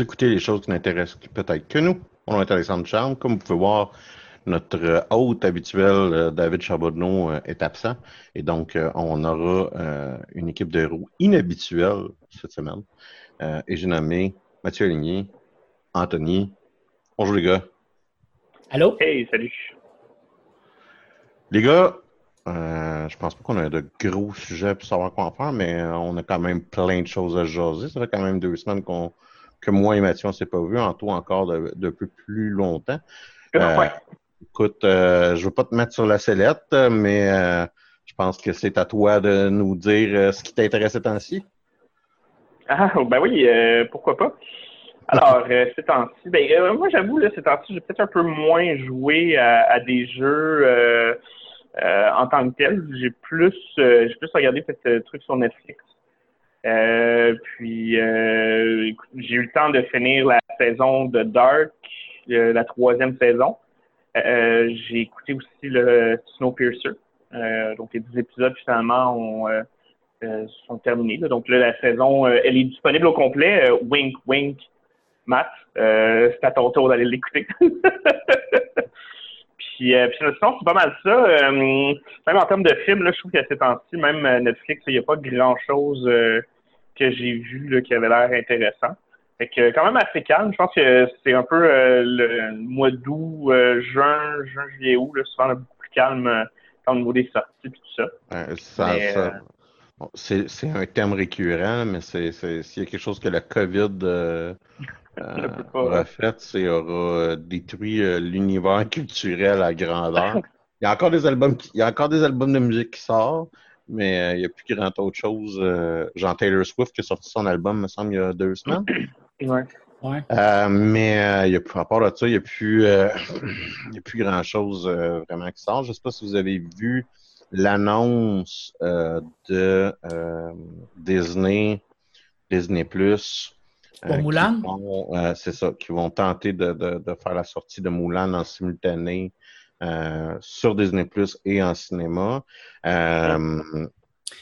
Vous écoutez les choses qui n'intéressent peut-être que nous. Mon nom est Alexandre Charme. Comme vous pouvez voir, notre euh, hôte habituel, euh, David Charbonneau, euh, est absent. Et donc, on aura une équipe de roues inhabituelle cette semaine. Et j'ai nommé Mathieu Aligny, Anthony. Bonjour les gars. Allô? Hey, salut. Les gars, euh, je pense pas qu'on a de gros sujets pour savoir quoi en faire, mais on a quand même plein de choses à jaser. Ça fait quand même deux semaines qu'on que moi et Mathieu, on s'est pas vu, en tout encore de- depuis plus longtemps. Euh, Ouais. Écoute, euh, je veux pas te mettre sur la sellette, mais euh, je pense que c'est à toi de nous dire euh, ce qui t'intéresse ces temps-ci. Ah, ben oui, pourquoi pas. Alors, ces temps-ci, ben, moi, j'avoue, là, ces temps-ci, j'ai peut-être un peu moins joué à, à des jeux en tant que tel. J'ai plus, j'ai plus regardé peut-être trucs sur Netflix. Euh, puis, euh, j'ai eu le temps de finir la saison de Dark, euh, la troisième saison. J'ai écouté aussi le Snowpiercer. Donc, les 10 épisodes, finalement, ont, sont terminés. Donc là, la saison, elle est disponible au complet. Wink, wink, Matt. C'est à ton tour d'aller l'écouter. puis, puis sinon, c'est pas mal ça. Même en termes de films, je trouve qu'à ces temps-ci, même Netflix, il n'y a pas grand-chose que j'ai vu là, qui avait l'air intéressant. Fait que quand même assez calme. Je pense que c'est un peu euh, le mois d'août, euh, juin, juin, juillet, août, là, souvent là, beaucoup plus calme euh, au niveau des sorties et tout ça. Euh, ça- Mais, ça- bon, c'est c'est un thème récurrent, mais c'est c'est- s'il y a quelque chose que la COVID aura fait, c'est aura détruit l'univers culturel à grandeur. Il y a encore des albums, qui- il y a encore des albums de musique qui sortent, mais euh, il n'y a plus grand autre chose. euh, Jean Taylor Swift qui a sorti son album, me semble, il y a deux semaines. Ouais. Ouais. Euh, mais euh, il y a plus, à part de ça, il n'y a plus, euh, il y a plus grand chose vraiment qui sort. Je ne sais pas si vous avez vu l'annonce euh, de euh, Disney, Disney Plus. Pour Mulan? qui vont, euh, c'est ça, qui vont tenter de, de, de faire la sortie de Mulan en simultané euh, sur Disney Plus et en cinéma. Euh, même-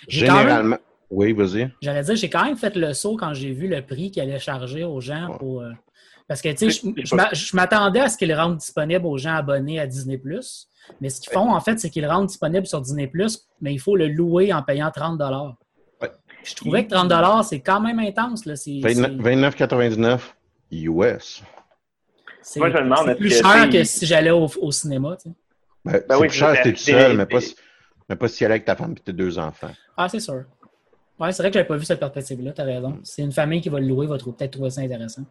généralement. Oui, vas-y. J'allais dire, j'ai quand même fait le saut quand j'ai vu le prix qu'il allait charger aux gens pour, euh, Parce que, tu sais, je, je m'a- je m'attendais à ce qu'ils le rendent disponible aux gens abonnés à Disney+. Mais ce qu'ils font, en fait, c'est qu'ils le rendent disponible sur Disney+, mais il faut le louer en payant 30 Ouais. Je trouvais que 30 c'est quand même intense. Là. C'est, c'est- 29,99 US. C'est- Moi, je me demande, c'est est-ce plus que cher c'est- que si j'allais au, au cinéma. tu sais. Ben, Ben c'est oui, plus cher si t'es tout seul, mais pas, si- mais pas si elle est avec ta femme et tes deux enfants. Ah, c'est sûr. Ouais, c'est vrai que j'avais pas vu cette perspective-là, t'as raison. C'est une famille qui va le louer, va trou- peut-être trouver ça intéressant.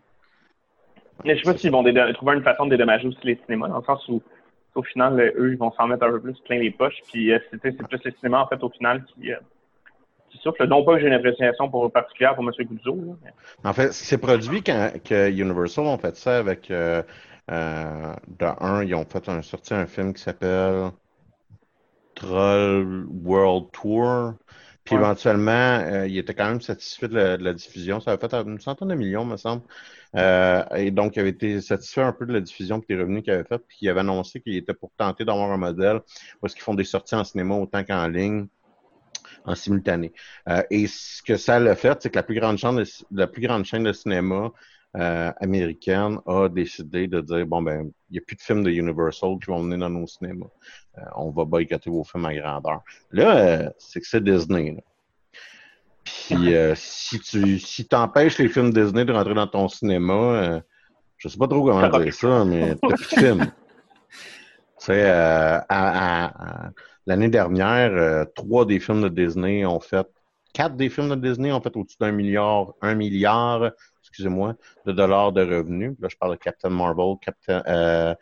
Mais je sais pas s'ils vont trouver une façon de dédommager aussi les cinémas, dans le sens où, au final, euh, eux, ils vont s'en mettre un peu plus plein les poches. Puis euh, c'est c'est plus les cinémas, en fait, au final, qui, qui souffrent. Non pas que j'ai une appréciation pour, particulière pour M. Guzzo. Mais- En fait, c'est produit quand que Universal ont fait ça avec. Euh, euh, de un, ils ont fait un, sorti un film qui s'appelle Troll World Tour. Puis Ouais. éventuellement, euh, ils étaient quand même satisfaits de la, de la diffusion. Ça avait fait une centaine de millions, me semble. Euh, et donc, ils avaient été satisfaits un peu de la diffusion et des revenus qu'ils avaient fait. Puis ils avaient annoncé qu'ils étaient pour tenter d'avoir un modèle parce qu'ils font des sorties en cinéma autant qu'en ligne en simultané. Euh, et ce que ça a fait, c'est que la plus grande chaîne de, la plus grande chaîne de cinéma euh, américaine a décidé de dire bon ben il n'y a plus de films de Universal qui vont venir dans nos cinémas. Euh, on va boycotter vos films à grandeur. Là, c'est que c'est Disney. Là. Puis si tu si t'empêches les films Disney de rentrer dans ton cinéma, je sais pas trop comment dire ça, mais t'as plus de films. Tu sais, à- à- à- l'année dernière, euh, trois des films de Disney ont fait, quatre des films de Disney ont fait au-dessus d'un milliard, un milliard, excusez-moi, de dollars de revenus. Là, je parle de Captain Marvel, Captain euh,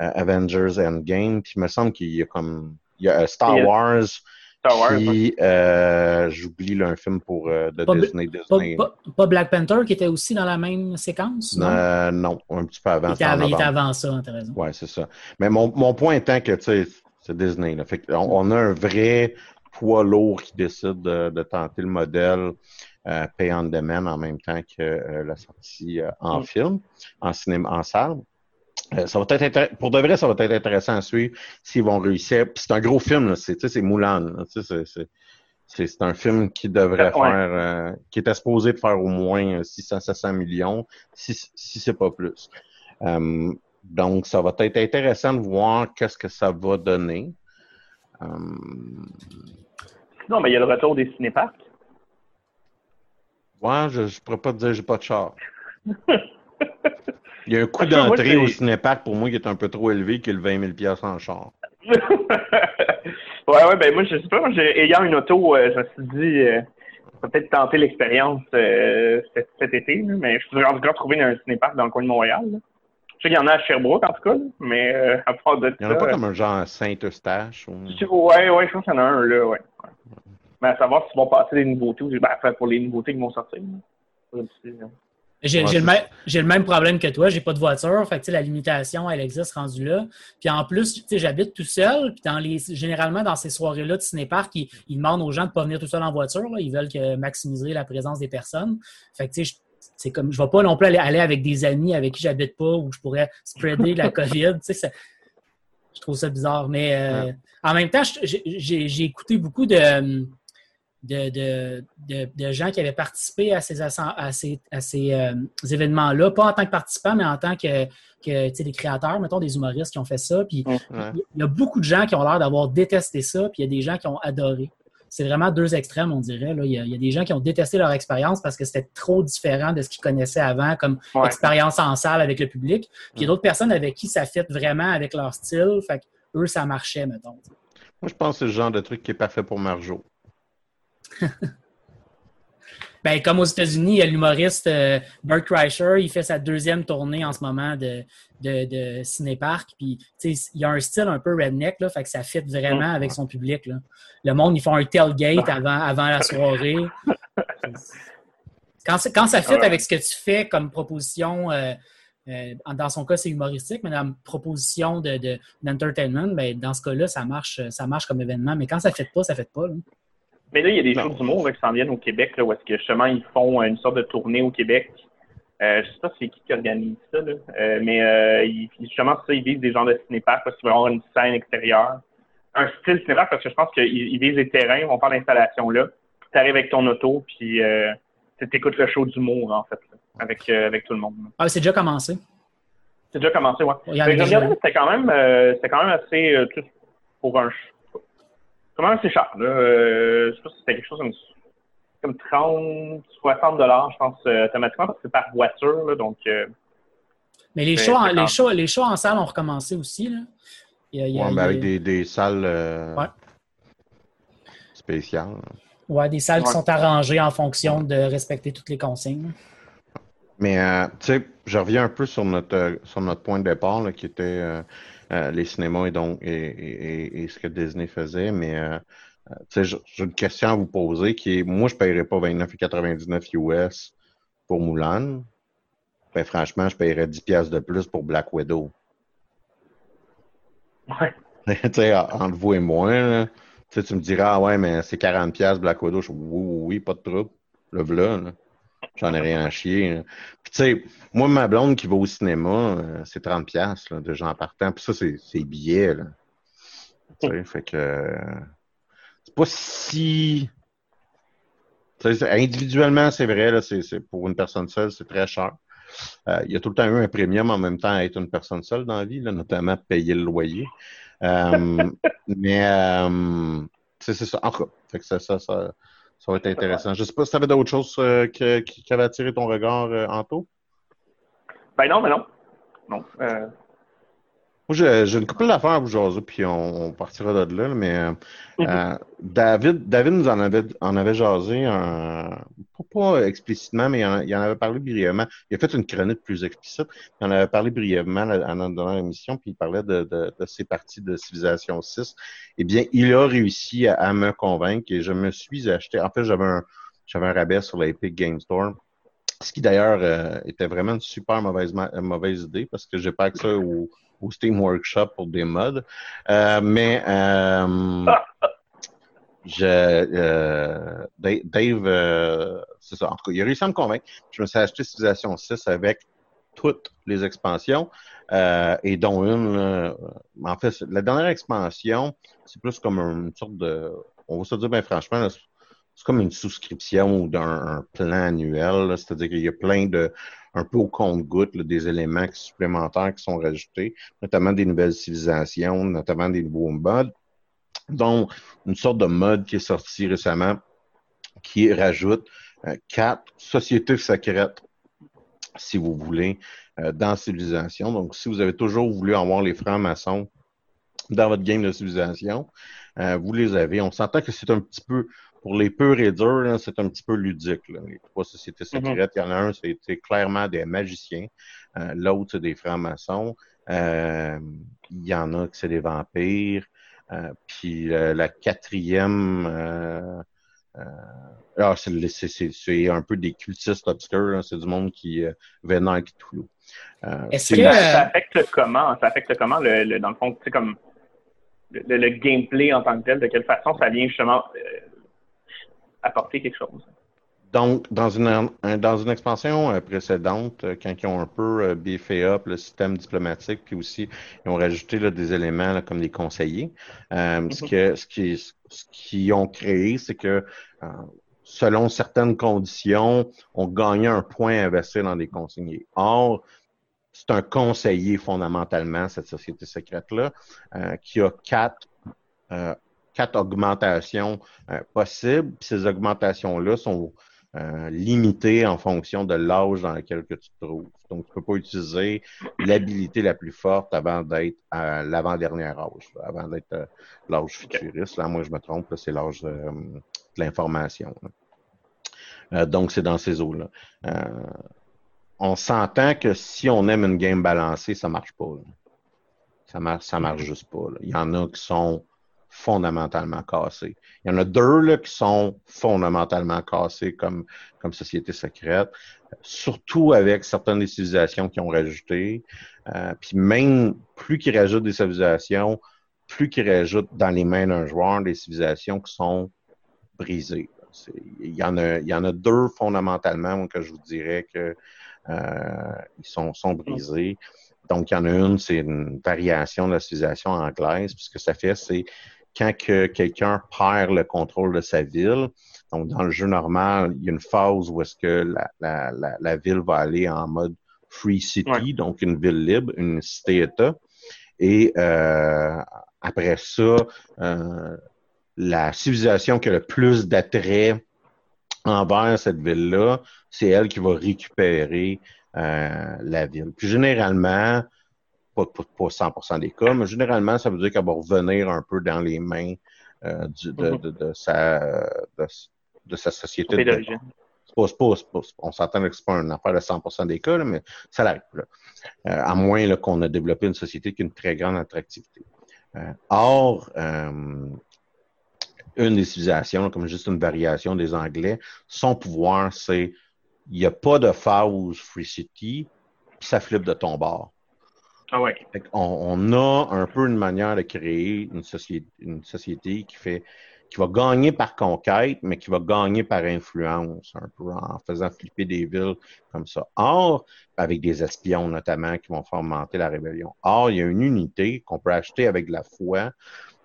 euh, Avengers Endgame, puis il me semble qu'il y a comme, il y a euh, Star Wars, Star Wars, puis euh, j'oublie là, un film pour euh, de Pas- Disney. Pas, Disney. pas- pas Black Panther qui était aussi dans la même séquence? Non? Euh, non, un petit peu avant. il, était avant, il était novembre. avant ça, t'as raison. Ouais, c'est ça. Mais mon, mon point étant que, tu sais, c'est Disney. Là. Fait qu'on- on a un vrai poids lourd qui décide de, de tenter le modèle euh, pay on demand en même temps que euh, la sortie euh, en Mm. film, en cinéma, en salle. Euh, ça va être pour de vrai, ça va être intéressant à suivre s'ils vont réussir. C'est un gros film, c'est, Moulin. c'est, un film qui devrait Ouais. faire, euh, qui était supposé de faire au moins 600-700 millions, si, si c'est pas plus. Euh, donc, ça va être intéressant de voir qu'est-ce que ça va donner. Euh, Sinon, ben, il y a le retour des cinéparcs. ouais, je ne pourrais pas te dire j'ai pas de char. Il y a un coût d'entrée au cinéparc pour moi qui est un peu trop élevé que le 20 000 piastres en char. ouais, ouais, ben moi, je sais pas, moi, ayant une auto, euh, je me suis dit, euh, je vais peut-être tenter l'expérience euh, cet, cet été, là, mais je tout cas trouver un cinépark dans le coin de Montréal. là. Sais qu'il y en a à Sherbrooke, en tout cas, mais euh, à part de Il n'y en a ça, pas comme un genre Saint-Eustache. Ou... euh, Ouais, ouais, je pense qu'il y en a un, là, ouais. ouais. Mais à savoir s'ils vont passer des nouveautés, ou- ben, enfin, pour les nouveautés qui vont sortir. J'ai Ouais, j'ai le, même- j'ai le même problème que toi, j'ai pas de voiture, fait que la limitation, elle existe rendue là. Puis en plus, tu sais, j'habite tout seul, puis dans les, généralement dans ces soirées-là de cinéparc, ils, ils demandent aux gens de pas venir tout seul en voiture, là. ils veulent que maximiser la présence des personnes. Fait que tu sais, je- c'est comme, je vais pas non plus aller, aller avec des amis avec qui j'habite pas ou je pourrais spreader la COVID, ça- je trouve ça bizarre. Mais euh, en même temps, j'ai écouté beaucoup de, de, de, de- de gens qui avaient participé à ces, à ces, à ces euh, événements-là, pas en tant que participants, mais en tant que, que des créateurs, mettons, des humoristes qui ont fait ça. Puis Ouais. il y a beaucoup de gens qui ont l'air d'avoir détesté ça, puis il y a des gens qui ont adoré. C'est vraiment deux extrêmes, on dirait. Là. Il, y a, il y a des gens qui ont détesté leur expérience parce que c'était trop différent de ce qu'ils connaissaient avant comme Ouais. expérience en salle avec le public. Puis il y a d'autres personnes avec qui ça fit vraiment avec leur style. Fait que eux, ça marchait, mettons. Moi, je pense que c'est le genre de truc qui est parfait pour Marjo. Ben, comme aux États-Unis, il y a l'humoriste euh, Bert Kreischer, il fait sa deuxième tournée en ce moment de, de, de cinépark. Puis, tu sais, il a un style un peu redneck, là, fait que ça fit vraiment avec son public. Là. Le monde, ils font un tailgate avant, avant la soirée. Quand, quand ça fit Ouais. avec ce que tu fais comme proposition, euh, euh, dans son cas, c'est humoristique, mais dans la proposition de, de- d'entertainment, ben, dans ce cas-là, ça marche, ça marche comme événement. Mais quand ça ne fait pas, ça ne fait pas. là. Mais là, il y a des Non. shows d'humour là, qui s'en viennent au Québec, là, où est-ce que justement ils font une sorte de tournée au Québec. Euh, je sais pas c'est qui qui organise ça, là. Euh, mais euh, ils, justement, ça, ils visent des gens de cinépark parce qu'ils veulent avoir une scène extérieure. Un style cinépark parce que je pense qu'ils ils visent les terrains, ils vont faire l'installation là. Tu arrives avec ton auto, puis euh, tu écoutes le show d'humour, en fait, avec, euh, avec tout le monde. Ah, c'est déjà commencé? C'est déjà commencé, ouais. Il y a c'était quand même, euh, c'était quand même assez, euh, pour un, même assez cher, là? Euh, je sais pas si c'était quelque chose comme, comme 30, 60 dollars, je pense, euh, automatiquement, parce que c'est par voiture, là, donc, euh, Mais les C'est- shows, en, c'est les, shows, les shows en salle ont recommencé aussi. Là. Il y a- il y a- Ouais, mais avec des, des salles euh, Ouais. spéciales. ouais, des salles qui sont arrangées en fonction de respecter toutes les consignes. Mais euh, tu sais, je reviens un peu sur notre euh, sur notre point de départ là, qui était euh, les cinémas et donc et, et- et- ce que Disney faisait. Mais euh, euh, tu sais, j'ai une question à vous poser qui est moi je paierais pas 29,99 US pour Mulan. Ben franchement, je paierais 10 pièces de plus pour Black Widow. ouais. tu sais, entre vous et moi, là, tu sais, tu me diras, ah ouais, mais c'est 40 pièces Black Widow. Je oui, oui, oui, pas de trouble. Le v'là, là. J'en ai rien à chier. Puis tu sais, moi, ma blonde qui va au cinéma, euh, c'est 30 pièces là, de gens partant. Puis ça, c'est billets, là. Sais, fait que... c'est pas si... individuellement, c'est vrai, c'est pour une personne seule, c'est très cher. Euh, il y a tout le temps eu un premium en même temps à être une personne seule dans la vie, là, notamment payer le loyer. Euh, mais euh, c'est ça. En tout cas, fait que ça, ça, ça, ça va être intéressant. Je sais pas si tu avais d'autres choses euh, qui, qui avaient attiré ton regard, euh, Anto? Ben non, mais non. Non. Moi, j'ai une couple d'affaires à vous jaser, puis on, on partira de là, là, mais euh, euh, David, David nous en avait, en avait jasé, un, pas, pas explicitement, mais il en, il en avait parlé brièvement. Il a fait une chronique plus explicite. Il en avait parlé brièvement là, à notre dernière émission, puis il parlait de, de, de ses parties de Civilisation 6. Eh bien, il a réussi à, à me convaincre et je me suis acheté. En fait, j'avais un, j'avais un rabais sur l'Epic Game Store. Ce qui d'ailleurs euh, était vraiment une super mauvaise, ma- mauvaise idée parce que j'ai pas accès au, au Steam Workshop pour des mods. Euh, mais euh, je, euh, Dave, c'est ça. En tout cas, il a réussi à me convaincre. Je me suis acheté Civilization 6 avec toutes les expansions et dont une. en fait, la dernière expansion, c'est plus comme une sorte de. On va se dire, ben franchement, c'est comme une souscription ou d'un un plan annuel. C'est-à-dire qu'il y a plein de, un peu au compte-goutte, des éléments supplémentaires qui sont rajoutés, notamment des nouvelles civilisations, notamment des nouveaux modes, dont une sorte de mode qui est sorti récemment qui rajoute euh, quatre sociétés secrètes, si vous voulez, euh, dans Civilisation. Donc, si vous avez toujours voulu avoir les francs-maçons dans votre game de civilisation, euh, vous les avez. On s'entend que c'est un petit peu, pour les purs et durs, là, c'est un petit peu ludique. Là. Les trois sociétés secrètes, il y en a un, c'est clairement des magiciens. Euh, L'autre, c'est des francs-maçons. Euh, il y en a que c'est des vampires. Euh, puis euh, la quatrième, euh, euh, ah, c'est le- c'est- c'est- c'est un peu des cultistes obscurs. là. C'est du monde qui euh, vénère Cthulhu. Euh, Est-ce c'est que- ça, ça affecte comment? Ça affecte comment, le, le- dans le fond, tu sais, comme le, le- le gameplay en tant que tel, de quelle façon ça vient justement euh, apporter quelque chose? Donc, dans une, un- dans une expansion euh, précédente, euh, quand ils ont un peu euh, beefé up le système diplomatique, puis aussi ils ont rajouté là, des éléments là, comme des conseillers, euh, ce que ce qui ce qu'ils ont créé, c'est que euh, selon certaines conditions, on gagnait un point à investir dans des conseillers. Or, c'est un conseiller fondamentalement, cette société secrète-là, euh, qui a quatre, quatre augmentations euh, possibles. Ces augmentations-là sont euh, limitées en fonction de l'âge dans lequel que tu te trouves. Donc, tu peux pas utiliser l'habilité la plus forte avant d'être à l'avant-dernier âge, avant d'être euh, l'âge futuriste. Là, moi, je me trompe, là, c'est l'âge de l'information. donc, c'est dans ces eaux-là. On s'entend que si on aime une game balancée, ça marche pas. là. Ça marche, ça marche juste pas. là. Il y en a qui sont fondamentalement cassés. Il y en a deux là, qui sont fondamentalement cassés comme, comme société secrète, surtout avec certaines des civilisations qui ont rajouté. Euh, puis même plus qu'ils rajoutent des civilisations, plus qu'ils rajoutent dans les mains d'un joueur des civilisations qui sont brisées. Il y, en a, il y en a deux fondamentalement que je vous dirais que euh, ils sont, sont brisés. Donc, il y en a une, c'est une variation de la civilisation anglaise. Puis ce que ça fait, c'est quand que quelqu'un perd le contrôle de sa ville, Donc, dans le jeu normal, il y a une phase où est-ce que la, la, la, la, ville va aller en mode free city, donc une ville libre, une cité-État. Et euh, après ça, euh, la civilisation qui a le plus d'attrait envers cette ville-là, c'est elle qui va récupérer euh, la ville. Puis généralement, pas, pas, pas 100% des cas, mais généralement, ça veut dire qu'elle va revenir un peu dans les mains euh, du, de, Mhm. de, de, sa, de, de sa société. D'origine. on s'entend que c'est pas une affaire de 100% des cas, là, mais ça arrive. Là. Euh, à moins qu'on a développé une société qui a une très grande attractivité. Euh, or, euh, une des civilisations, comme juste une variation des Anglais, son pouvoir, c'est il n'y a pas de phase Free City, puis ça flippe de ton bord. Ah on a un peu une manière de créer une société, une société qui fait qui va gagner par conquête, mais qui va gagner par influence, un peu en faisant flipper des villes comme ça. Or, avec des espions notamment qui vont faire monter la rébellion. Or, il y a une unité qu'on peut acheter avec de la foi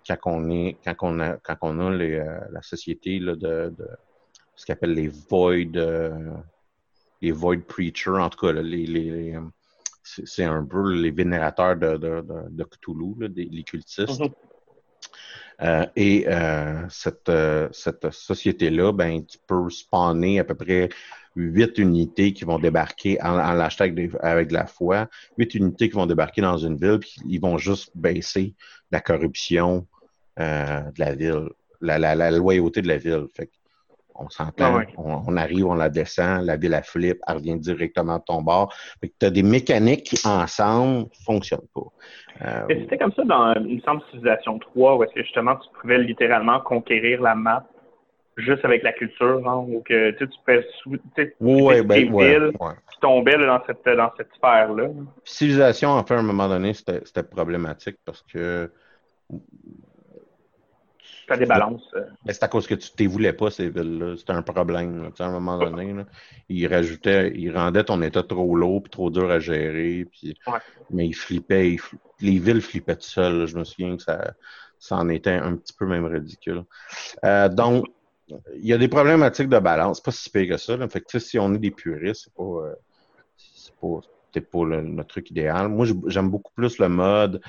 quand on est quand on a quand on a euh, la société de, ce qu'on appelle les void euh, les void preachers, en tout cas les, euh, c'est un peu les vénérateurs de, de, de, de Cthulhu, là, des, les cultistes. Mhm. Euh, et euh, cette, euh, cette société-là, ben, tu peux spawner à peu près huit unités qui vont débarquer en, en l'achetant avec, de la foi, huit unités qui vont débarquer dans une ville, puis ils vont juste baisser la corruption de la ville, la, la, la loyauté de la ville. Fait que on s'entend, Ah ouais. on, on arrive, on la descend, la ville, elle flippe, elle revient directement de ton bord. Fait que tu as des mécaniques qui, ensemble, fonctionnent pas. Euh, C'était comme ça dans, il me semble, Civilization 3, où est-ce que justement tu pouvais littéralement conquérir la map juste avec la culture, hein, ou que tu pouvais sou- tu sais, ouais, des ben, ouais, villes qui tombaient là, dans cette, dans cette sphère-là. Civilisation, en fait, à un moment donné, c'était c'était problématique parce que Ça débalance. euh. c'est à cause que tu ne voulais pas, ces villes-là. C'était un problème. là. Tu sais, À un moment donné, là, ils rajoutait, ils rendaient ton état trop lourd puis trop dur à gérer. Puis, Ouais. Mais ils flippaient. ils les villes flippaient tout seules. Je me souviens que ça, ça en était un petit peu même ridicule. Euh, donc, il y a des problématiques de balance. Pas si pire que ça. Là. Fait que, si on est des puristes, c'est pas, euh, c'est pas, pas le, le truc idéal. Moi, j'aime beaucoup plus le mode,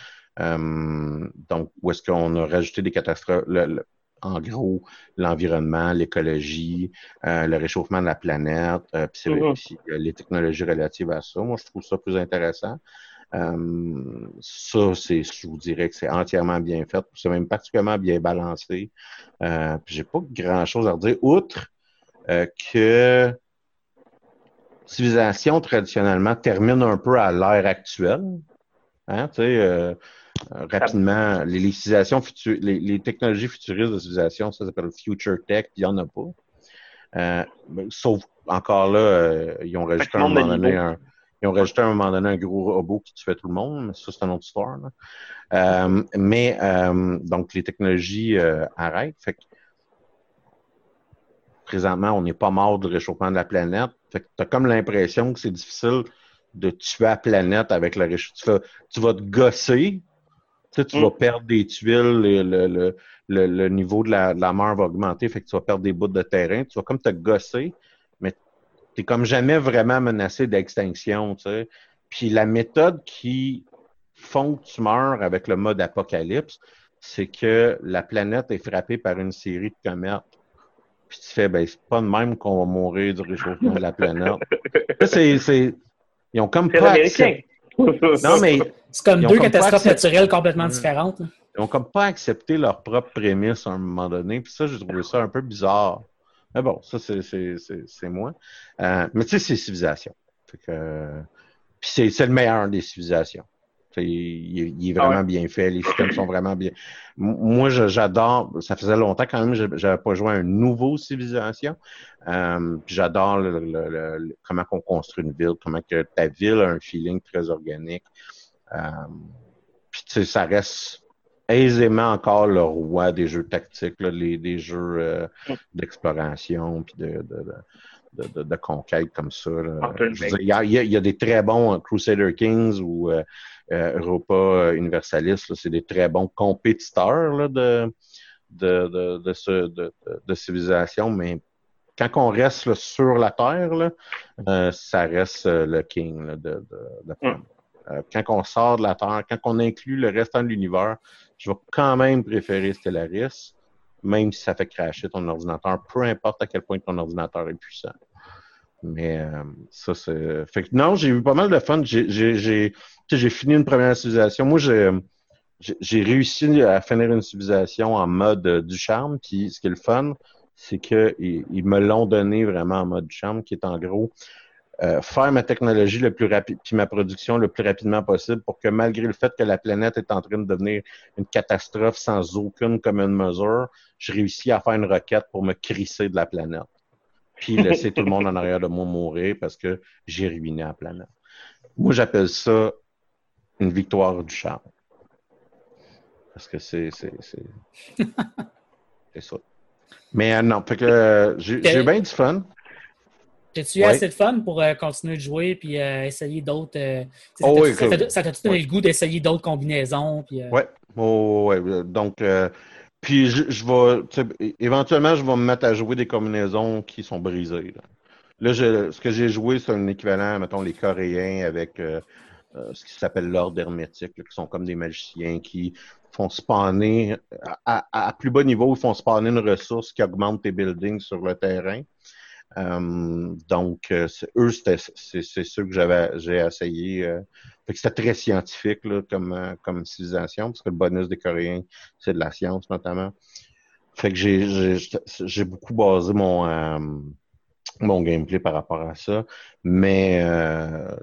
donc, où est-ce qu'on a rajouté des catastrophes, le- le- en gros, l'environnement, l'écologie, euh, le réchauffement de la planète, euh, puis euh, les technologies relatives à ça. Moi, je trouve ça plus intéressant. Euh, ça, c'est, je vous dirais que c'est entièrement bien fait. C'est même particulièrement bien balancé. Euh, puis j'ai pas grand chose à redire, outre euh, que civilisation traditionnellement termine un peu à l'ère actuelle. Hein, tu sais, euh, euh, rapidement, les, les civilisations les, les technologies futuristes de civilisation, ça s'appelle future tech, il n'y en a pas. Euh, ben, sauf encore là, euh, ils ont rajouté à un moment donné un. Ils ont rajouté à un moment donné un gros robot qui tuait tout le monde, mais ça, c'est une autre histoire. là. Euh, mais euh, donc, les technologies euh, arrêtent. Fait que, présentement, on n'est pas mort du réchauffement de la planète. Fait que tu as comme l'impression que c'est difficile de tuer la planète avec le réchauffement. Tu, vas- tu vas te gosser, tu, sais, tu Mm. vas perdre des tuiles, le, le, le, le- le niveau de la, de la mer va augmenter, fait que tu vas perdre des bouts de terrain. Tu vas comme te gosser, mais tu comme jamais vraiment menacé d'extinction. Tu sais. Puis la méthode qui font que tu meurs avec le mode apocalypse, c'est que la planète est frappée par une série de comètes. Puis tu fais, ben, c'est pas de même qu'on va mourir du réchauffement de la planète. C'est, c'est, ils ont comme pas accepté- Non, mais C'est comme deux comme catastrophes accepté- naturelles complètement Mm. différentes. là. ils ont comme pas accepté leur propre prémisse à un moment donné. Puis ça, j'ai trouvé ça un peu bizarre. Mais bon, ça, c'est, c'est, c'est, c'est moi. Euh, mais tu sais, c'est civilisation. Fait que, euh, puis c'est, c'est le meilleur des civilisations. Il, est- il est vraiment Ah ouais. bien fait, les systèmes sont vraiment bien. Moi, j'adore, ça faisait longtemps quand même, que j'avais pas joué à un nouveau civilisation. Euh, j'adore le, le- le- le- comment on construit une ville, comment que ta ville a un feeling très organique. Euh, puis tu sais, ça reste aisément encore le roi des jeux tactiques, là, les, des jeux euh, d'exploration puis de, de, de, de, de- de conquête comme ça. dire, Il y, y a- il y a des très bons Crusader Kings ou euh, Europa Universalis, là, c'est des très bons compétiteurs là, de, de, de, de, ce, de, de civilisation, mais quand on reste sur la Terre, là, euh, ça reste euh, le king là, de, de, Mm. Euh, quand on sort de la Terre, quand on inclut le restant de l'univers, je vais quand même préférer Stellaris, même si ça fait crasher ton ordinateur, peu importe à quel point ton ordinateur est puissant. Mais euh, ça, c'est. Fait que non, j'ai eu pas mal de fun. J'ai, fini une première civilisation. Moi, j'ai, j'ai- réussi à finir une civilisation en mode euh, du charme. Puis ce qui est le fun, c'est que ils, ils me l'ont donné vraiment en mode du charme, qui est en gros euh, faire ma technologie le plus rapide, puis ma production le plus rapidement possible pour que malgré le fait que la planète est en train de devenir une catastrophe sans aucune commune mesure, je réussis à faire une requête pour me crisser de la planète. Puis laisser tout le monde en arrière de moi mourir parce que j'ai ruiné la planète. Moi, j'appelle ça une victoire du charme. Parce que c'est. C'est ça. Mais euh, non, fait que euh, j'ai bien du fun. T'as-tu eu Ouais. assez de fun pour euh, continuer de jouer puis euh, essayer d'autres. Oh ça oui, t'a- ça t'a-tu donné le goût d'essayer d'autres combinaisons? Puis, Ouais. Oh, ouais. Donc, euh, puis je, je vais, éventuellement, je vais me mettre à jouer des combinaisons qui sont brisées. Là, Là, ce que j'ai joué, c'est un équivalent, mettons, les Coréens avec euh, euh, ce qui s'appelle l'ordre hermétique, là, qui sont comme des magiciens qui font spawner, à, à- à plus bas niveau, ils font spawner une ressource qui augmente tes buildings sur le terrain. Euh, donc, euh, eux, c'était, c'est, ceux que j'avais, j'ai essayé. euh, fait que c'était très scientifique là, comme, euh, comme civilisation, parce que le bonus des Coréens, c'est de la science notamment. Fait que j'ai, j'ai, beaucoup basé mon, euh, mon gameplay par rapport à ça. Mais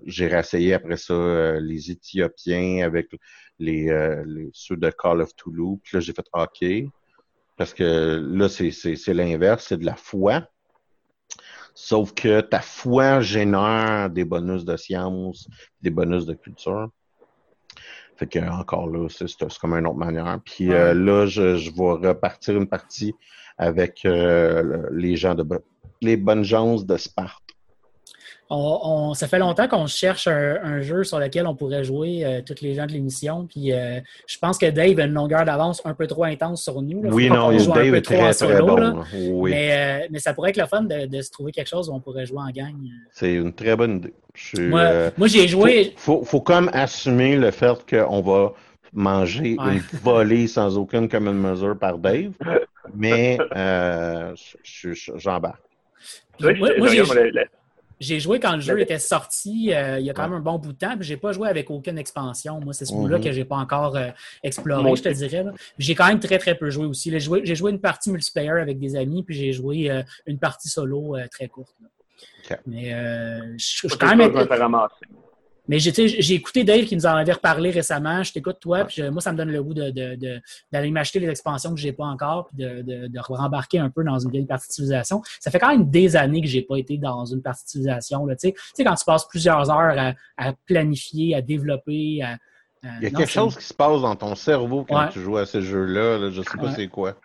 j'ai réessayé après ça les Éthiopiens avec les, les- ceux de Call of Toulouse. Puis là, j'ai fait OK. Parce que là, c'est, c'est, c'est l'inverse, c'est de la foi. Sauf que ta foi génère des bonus de science, des bonus de culture. Fait que encore là, c'est, c'est comme une autre manière. Puis euh, là, je, je vais repartir une partie avec euh, le- les gens de les bonnes gens de Sparte. On, on- ça fait longtemps qu'on cherche un, un jeu sur lequel on pourrait jouer euh, tous les gens de l'émission. Puis euh, je pense que Dave a une longueur d'avance un peu trop intense sur nous. là. Oui, non, Dave peu est trop en très, solo, très bon. là. là. Oui, Mais, euh, mais ça pourrait être le fun de, de se trouver quelque chose où on pourrait jouer en gang. c'est une très bonne idée. Suis, Moi, euh, moi j'ai joué. Faut, faut, faut comme assumer le fait qu'on va manger Ouais. une volée sans aucune commune mesure par Dave, mais euh, je- je- j'embarque. moi, moi, j'ai joué quand le jeu était sorti euh, il y a quand même un bon bout de temps. Puis j'ai pas joué avec aucune expansion. Moi, c'est ce bout-là Mhm. que j'ai pas encore euh, exploré, je te dirais. J'ai quand même très très peu joué aussi. J'ai joué, une partie multiplayer avec des amis, puis j'ai joué euh, une partie solo euh, très courte. là. Mais euh, je suis quand même. Mais j'ai, écouté Dave qui nous en avait reparlé récemment. Je t'écoute toi, puis moi, ça me donne le goût de, de- de- d'aller m'acheter les expansions que j'ai pas encore, puis de, de, de rembarquer un peu dans une vieille partie de civilisation. Ça fait quand même des années que j'ai pas été dans une partie de civilisation. Là, tu sais, quand tu passes plusieurs heures à, à planifier, à développer, à, Il y a non, quelque chose qui se passe dans ton cerveau quand Ouais. tu joues à ces jeux-là. là, je sais pas Ouais. c'est quoi.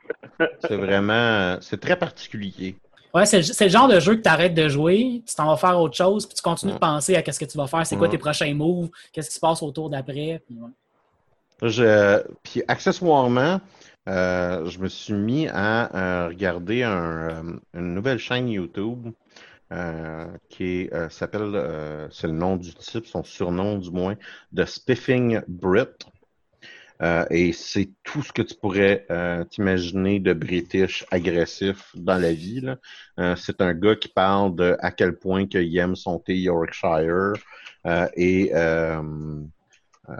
C'est vraiment... C'est très particulier. Ouais, c'est, le- genre de jeu que tu arrêtes de jouer, tu t'en vas faire autre chose, puis tu continues Ouais. de penser à qu'est-ce que tu vas faire, c'est quoi Ouais. tes prochains moves, qu'est-ce qui se passe autour d'après. puis ouais. Je, puis accessoirement, euh, je me suis mis à euh, regarder un, euh, une nouvelle chaîne YouTube euh, qui s'appelle, c'est le nom du type, son surnom du moins, de Spiffing Brit. Euh, et c'est tout ce que tu pourrais euh, t'imaginer de British agressif dans la vie. là. Euh, c'est un gars qui parle de à quel point qu'il aime son thé Yorkshire euh, et euh, euh,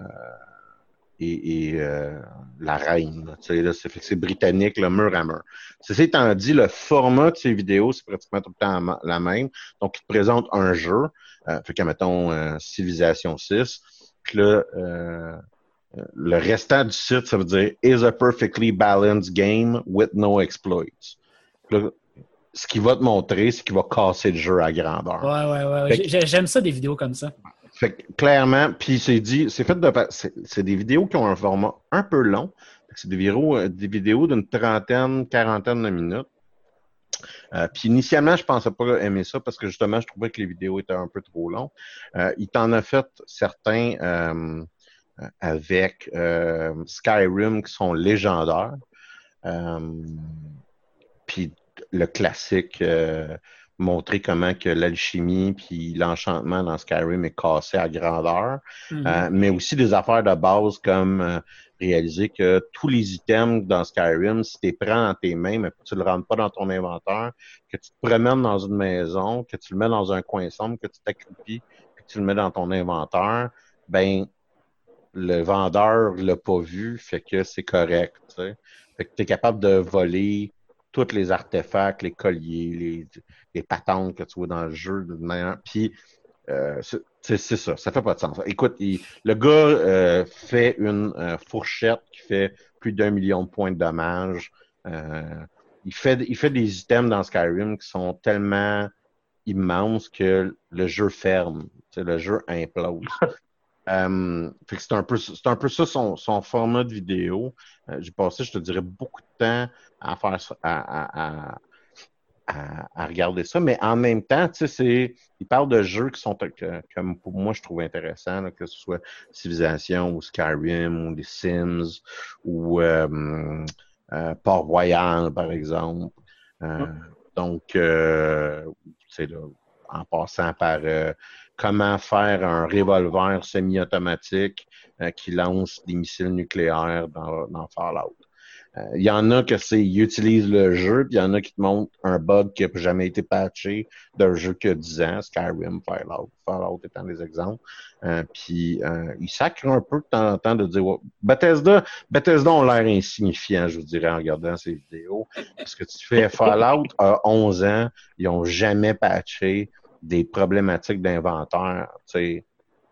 et, et, euh, la reine. c'est, britannique, le mur à mur. Ceci étant dit, le format de ces vidéos, c'est pratiquement tout le temps la même. Donc, il te présente un jeu, euh, fait que, mettons, euh, Civilisation 6, puis là, le restant du site, ça veut dire « is a perfectly balanced game with no exploits ». Là, ce qu'il va te montrer, c'est qu'il va casser le jeu à grandeur. Ouais, ouais, ouais. ouais. J'aime ça des vidéos comme ça. Fait que, clairement, puis c'est dit, c'est fait de, c'est des vidéos qui ont un format un peu long. C'est des vidéos, euh, des vidéos d'une trentaine, quarantaine de minutes. Euh, puis initialement, je pensais pas aimer ça parce que justement, je trouvais que les vidéos étaient un peu trop longues. Euh, il t'en a fait certains euh, avec euh, Skyrim qui sont légendaires. puis le classique, euh, montrer comment que l'alchimie puis l'enchantement dans Skyrim est cassé à grandeur, Mhm. Euh, mais aussi des affaires de base comme euh, réaliser que tous les items dans Skyrim, si tu les prends dans tes mains, mais que tu le rentres pas dans ton inventaire, que tu te promènes dans une maison, que tu le mets dans un coin sombre, que tu t'accroupis, puis que tu le mets dans ton inventaire, ben le vendeur l'a pas vu, fait que c'est correct. tu sais. Fait tu es capable de voler tous les artefacts, les colliers, les, les patentes que tu vois dans le jeu de manière. Puis euh, c'est ça, ça fait pas de sens. Écoute, il- le gars euh, fait une euh, fourchette qui fait plus d'un million de points de dommages. Il, fait, il fait des items dans Skyrim qui sont tellement immenses que le jeu ferme. Le jeu implose. Euh, fait que c'est un peu, c'est un peu ça son, son format de vidéo. Euh, J'ai passé, je te dirais, beaucoup de temps à faire à, à, à, à- regarder ça, mais en même temps, tu sais, c'est, il parle de jeux qui sont, que, comme pour moi, je trouve intéressants, là, que ce soit Civilization ou Skyrim ou les Sims ou euh, euh, Port-Royal, par exemple. Euh, Donc, euh, tu sais, là, en passant par euh, comment faire un revolver semi-automatique euh, qui lance des missiles nucléaires dans, dans Fallout. Euh, Il y en a que c'est, utilisent le jeu, puis il y en a qui te montrent un bug qui n'a jamais été patché d'un jeu qui a 10 ans, Skyrim, Fallout, Fallout étant des exemples. Euh, puis euh, ils sacrent un peu de temps en temps de dire ouais, Bethesda, Bethesda ont l'air insignifiant, je vous dirais, en regardant ces vidéos. Parce que tu fais Fallout à 11 ans, ils ont jamais patché des problématiques d'inventaire,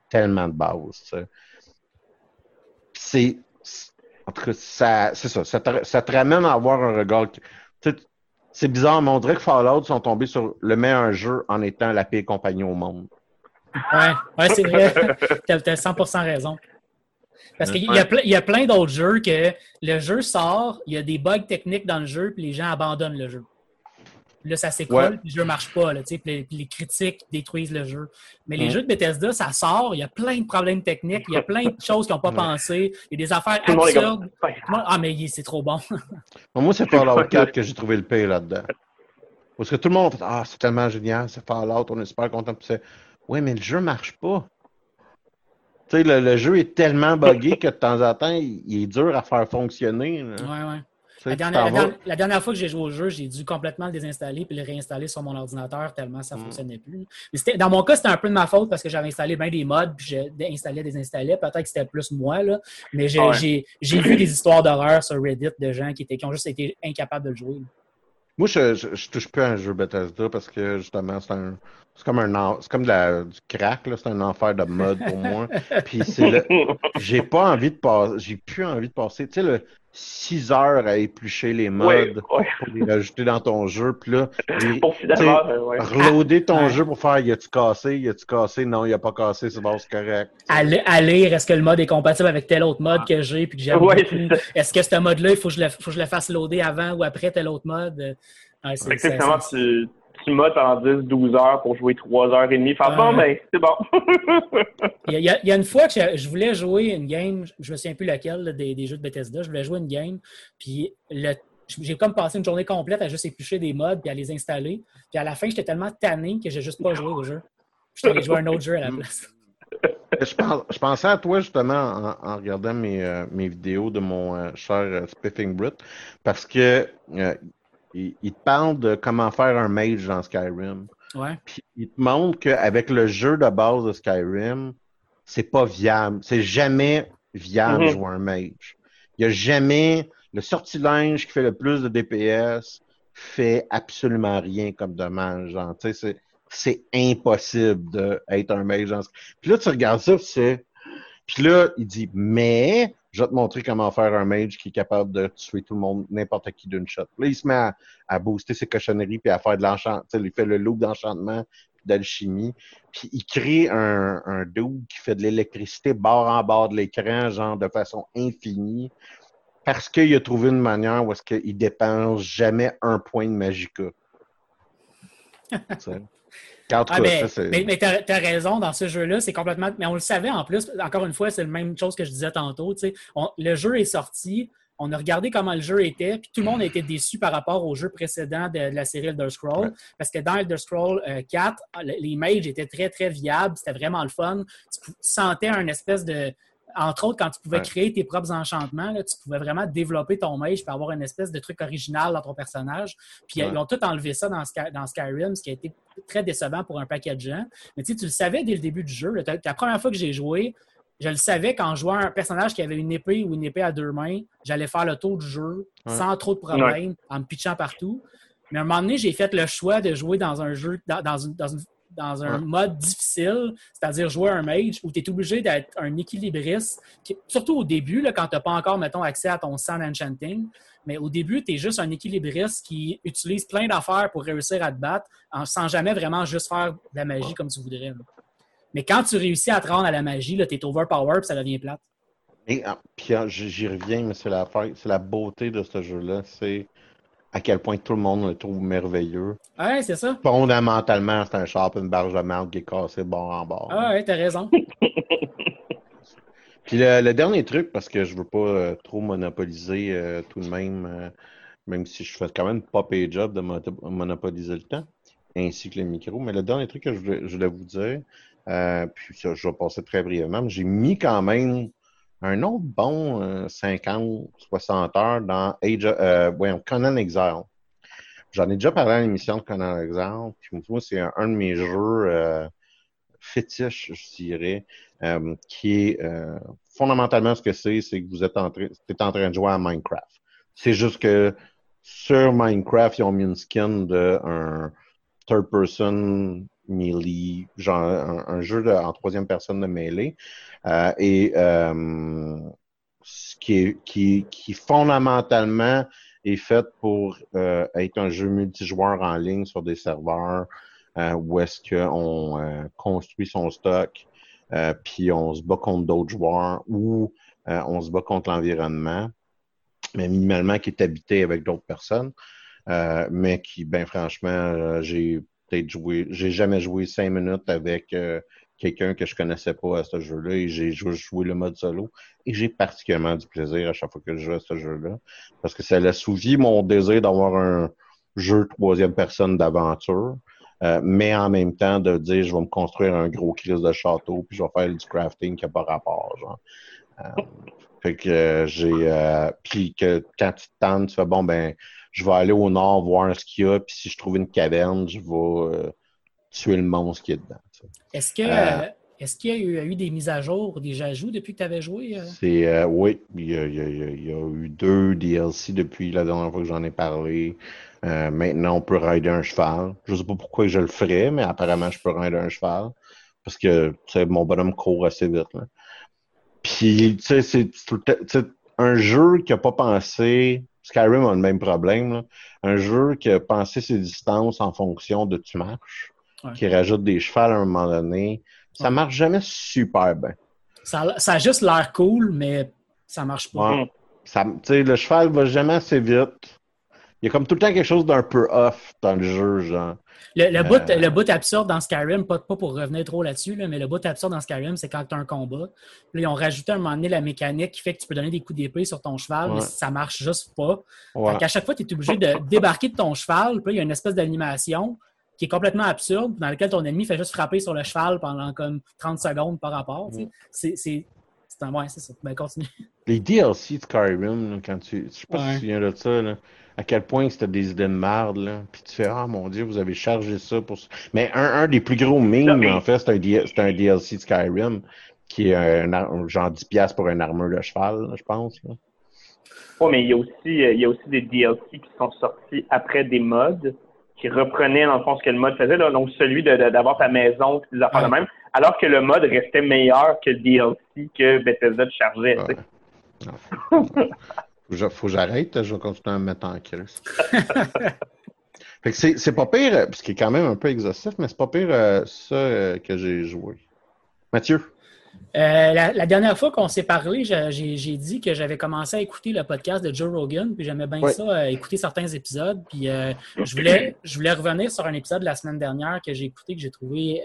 tellement de base. C'est, ça, c'est ça, ça te, ramène à avoir un regard. c'est bizarre, mais on dirait que Fallout sont tombés sur le meilleur jeu en étant la pire compagnie au monde. Ouais, ouais c'est vrai. T'as as 100% raison. Parce qu'il y, a y a plein d'autres jeux que le jeu sort, il y a des bugs techniques dans le jeu, puis les gens abandonnent le jeu. Là, ça Ouais. puis le jeu marche pas, là, puis les, puis les critiques détruisent le jeu. Mais les Mm. jeux de Bethesda, ça sort, il y a plein de problèmes techniques, il y a plein de choses qu'ils n'ont pas Ouais. pensé, il y a des affaires Tout absurdes. comme. Ah, mais c'est trop bon. Moi, c'est Fallout 4 que j'ai trouvé le pire là-dedans. Parce que tout le monde fait Ah, c'est tellement génial, c'est Fallout, on est super content. Puis c'est Oui, mais le jeu marche pas. Tu sais, le, le jeu est tellement buggé que de temps en temps, il, il est dur à faire fonctionner. là. Ouais, ouais. La dernière, t'en la vas- dernière- la dernière fois que j'ai joué au jeu, j'ai dû complètement le désinstaller puis le réinstaller sur mon ordinateur tellement ça ne Mm. fonctionnait plus. Mais dans mon cas, c'était un peu de ma faute parce que j'avais installé bien des mods puis j'ai installé, désinstallé. Peut-être que c'était plus moi, là. mais j'ai Ouais. vu des histoires d'horreur sur Reddit de gens qui, étaient, qui ont juste été incapables de le jouer. Moi, je, je, je touche plus à un jeu Bethesda parce que justement, c'est un. C'est comme un c'est comme de la- du crack, là, c'est un enfer de mode pour moi. Puis c'est j'ai pas envie de passer, j'ai plus envie de passer, tu sais, le 6 heures à éplucher les modes Ouais, ouais. pour les rajouter dans ton jeu, puis là, les- Pour finalement, ouais. reloader ton Ouais. jeu pour faire, y a-tu cassé, y a-tu cassé, non, y a pas cassé, c'est bon, c'est correct. À, li- à lire, est-ce que le mode est compatible avec tel autre mode que j'ai puis que j'aime. Est-ce que ce mode-là, il faut que, je le, faut que je le fasse loader avant ou après tel autre mode? Ouais, c'est- finalement, tu, pendant 10-12 heures pour jouer 3 heures et demie. Faire Ouais. bon, ben, c'est bon. Il y, a, y une fois que je, je voulais jouer une game, je me souviens plus laquelle là, des, des jeux de Bethesda, je voulais jouer une game, puis le- j'ai comme passé une journée complète à juste éplucher des modes puis à les installer. Puis à la fin, j'étais tellement tanné que j'ai juste pas joué au jeu. Je suis allé jouer à un autre jeu à la place. Je, pense- je pensais à toi justement en, en regardant mes, euh, mes vidéos de mon euh, cher euh, Spiffing Brut parce que euh, il, il te parle de comment faire un mage dans Skyrim. Ouais. Puis il te montre qu'avec le jeu de base de Skyrim, c'est pas viable. C'est jamais viable Mhm. jouer un mage. Il n'y a jamais le sortilège qui fait le plus de DPS fait absolument rien comme dommage. Genre, tu sais, c'est, c'est impossible d'être un mage dans ce... Puis là, tu regardes ça, c'est. Puis là, il dit, mais je vais te montrer comment faire un mage qui est capable de tuer tout le monde, n'importe qui d'une shot. Là, il se met à, à booster ses cochonneries puis à faire de l'enchantement. Il fait le loop d'enchantement puis d'alchimie. Puis il crée un, un dude qui fait de l'électricité bord en bord de l'écran, genre de façon infinie. Parce qu'il a trouvé une manière où est-ce qu'il dépense jamais un point de magica. En tout Ah, mais ça, mais, mais t'as as raison, dans ce jeu-là, c'est complètement. Mais on le savait en plus, encore une fois, c'est le même chose que je disais tantôt. On- le jeu est sorti, on a regardé comment le jeu était, puis tout le monde a été déçu par rapport au jeu précédent de, la série Elder Scrolls, parce que dans Elder Scrolls 4, les mages étaient très, très viables, c'était vraiment le fun. Tu sentais un espèce de entre autres, quand tu pouvais créer tes propres enchantements, tu pouvais vraiment développer ton mage pour avoir une espèce de truc original dans ton personnage. Puis ils ont tout enlevé ça dans, Skyrim, ce qui a été très décevant pour un paquet de gens. Mais tu le savais dès le début du jeu. La première fois que j'ai joué, je le savais quand je jouais un personnage qui avait une épée ou une épée à deux mains, j'allais faire le tour du jeu sans trop de problèmes, en me pitchant partout. Mais à un moment donné, j'ai fait le choix de jouer dans un jeu, dans, une, dans une dans un mode difficile, c'est-à-dire jouer un mage où tu es obligé d'être un équilibriste, surtout au début, là, quand tu n'as pas encore, mettons, accès à ton Sun Enchanting. Mais au début, tu es juste un équilibriste qui utilise plein d'affaires pour réussir à te battre sans jamais vraiment juste faire de la magie comme tu voudrais. Mais quand tu réussis à te rendre à la magie, tu es overpower et ça devient plate. Et ah, puis ah, j'y reviens, mais c'est la, la beauté de ce jeu-là. C'est à quel point tout le monde le trouve merveilleux. Ouais, c'est ça. Fondamentalement, c'est un shop, une barge de merde qui est cassée bord en bord. Ah ouais, t'as raison. Puis le, dernier truc, parce que je veux pas euh, trop monopoliser euh, tout de même, euh, même si je fais quand même pas pay job de monopoliser le temps, ainsi que les micros. Mais le dernier truc que je voulais, vous dire, puis ça, je vais passer très brièvement, j'ai mis quand même un autre bon 50, euh, 60 heures dans Age euh, Conan Exile. J'en ai déjà parlé à l'émission de Conan Exile. Puis moi, c'est un, de mes jeux euh, fétiches, je dirais, euh, qui est fondamentalement ce que c'est, c'est que vous êtes en, train, en train de jouer à Minecraft. C'est juste que sur Minecraft, ils ont mis une skin de un third person melee, genre un, jeu en troisième personne de mêlée. Euh, et euh, ce qui, est, qui, qui fondamentalement est fait pour euh, être un jeu multijoueur en ligne sur des serveurs où est-ce qu'on construit son stock, puis on se bat contre d'autres joueurs ou on se bat contre l'environnement, mais minimalement qui est habité avec d'autres personnes. mais qui, ben franchement, j'ai joué, j'ai jamais joué cinq minutes avec quelqu'un que je connaissais pas à ce jeu-là et j'ai joué le mode solo. Et j'ai particulièrement du plaisir à chaque fois que je joue à ce jeu-là. Parce que ça a souvi mon désir d'avoir un jeu troisième personne d'aventure. Euh, mais en même temps de dire je vais me construire un gros crise de château puis je vais faire du crafting qui n'a pas rapport genre. Euh, fait que euh, j'ai puis que quand tu te tentes, tu fais bon ben je vais aller au nord voir ce qu'il y a puis si je trouve une caverne, je vais tuer le monstre qui est dedans. Est-ce que euh, est-ce qu'il y a eu, des mises à jour, des ajouts depuis que tu avais joué? Euh? C'est euh, oui, il y, a, eu deux DLC depuis la dernière fois que j'en ai parlé. maintenant, on peut rider un cheval. Je ne sais pas pourquoi je le ferais, mais apparemment, je peux rider un cheval. Parce que mon bonhomme court assez vite. Puis, tu sais, c'est un jeu qui n'a pas pensé. Skyrim a le même problème. Un jeu qui a pensé ses distances en fonction de tu marches qui rajoute des chevals à un moment donné. Ça marche jamais super bien. Ça, ça a juste l'air cool, mais ça marche pas. Ouais. Ça, le cheval va jamais assez vite. Il y a comme tout le temps quelque chose d'un peu off dans le jeu, genre. Le, le, bout, euh. le bout absurde dans Skyrim, pas, pas pour revenir trop là-dessus, là, mais le bout absurde dans Skyrim, c'est quand tu as un combat. Puis, ils ont rajouté à un moment donné la mécanique qui fait que tu peux donner des coups d'épée sur ton cheval, mais ça marche juste pas. À chaque fois, tu es obligé de débarquer de ton cheval, puis il y a une espèce d'animation qui est complètement absurde, dans lequel ton ennemi fait juste frapper sur le cheval pendant comme 30 secondes par rapport. C'est un. Ouais, c'est ça. Ben, continue. Les DLC de Skyrim, quand tu. Je sais pas si tu te souviens de ça, là, à quel point c'était des idées de merde, là. Puis tu fais, ah mon dieu, vous avez chargé ça pour. Mais un, un des plus gros memes, en fait, c'est un, un, DLC de Skyrim qui est un, genre 10$ pour une armure de cheval, je pense. Oui, mais il y, a aussi, il y a aussi des DLC qui sont sortis après des mods qui reprenait dans le fond ce que le mode faisait, là, donc celui d'avoir ta maison des affaires de même, alors que le mode restait meilleur que le DLC que Bethesda te chargeait. Faut que j'arrête, je vais continuer à me mettre en crise. fait que c'est pas pire, ce qui est quand même un peu exhaustif, mais c'est pas pire euh, ça euh, que j'ai joué. Mathieu? Euh, la, dernière fois qu'on s'est parlé, j'ai dit que j'avais commencé à écouter le podcast de Joe Rogan, puis j'aimais bien ça, euh, écouter certains épisodes. Puis euh, je, voulais, je voulais revenir sur un épisode de la semaine dernière que j'ai écouté, que j'ai trouvé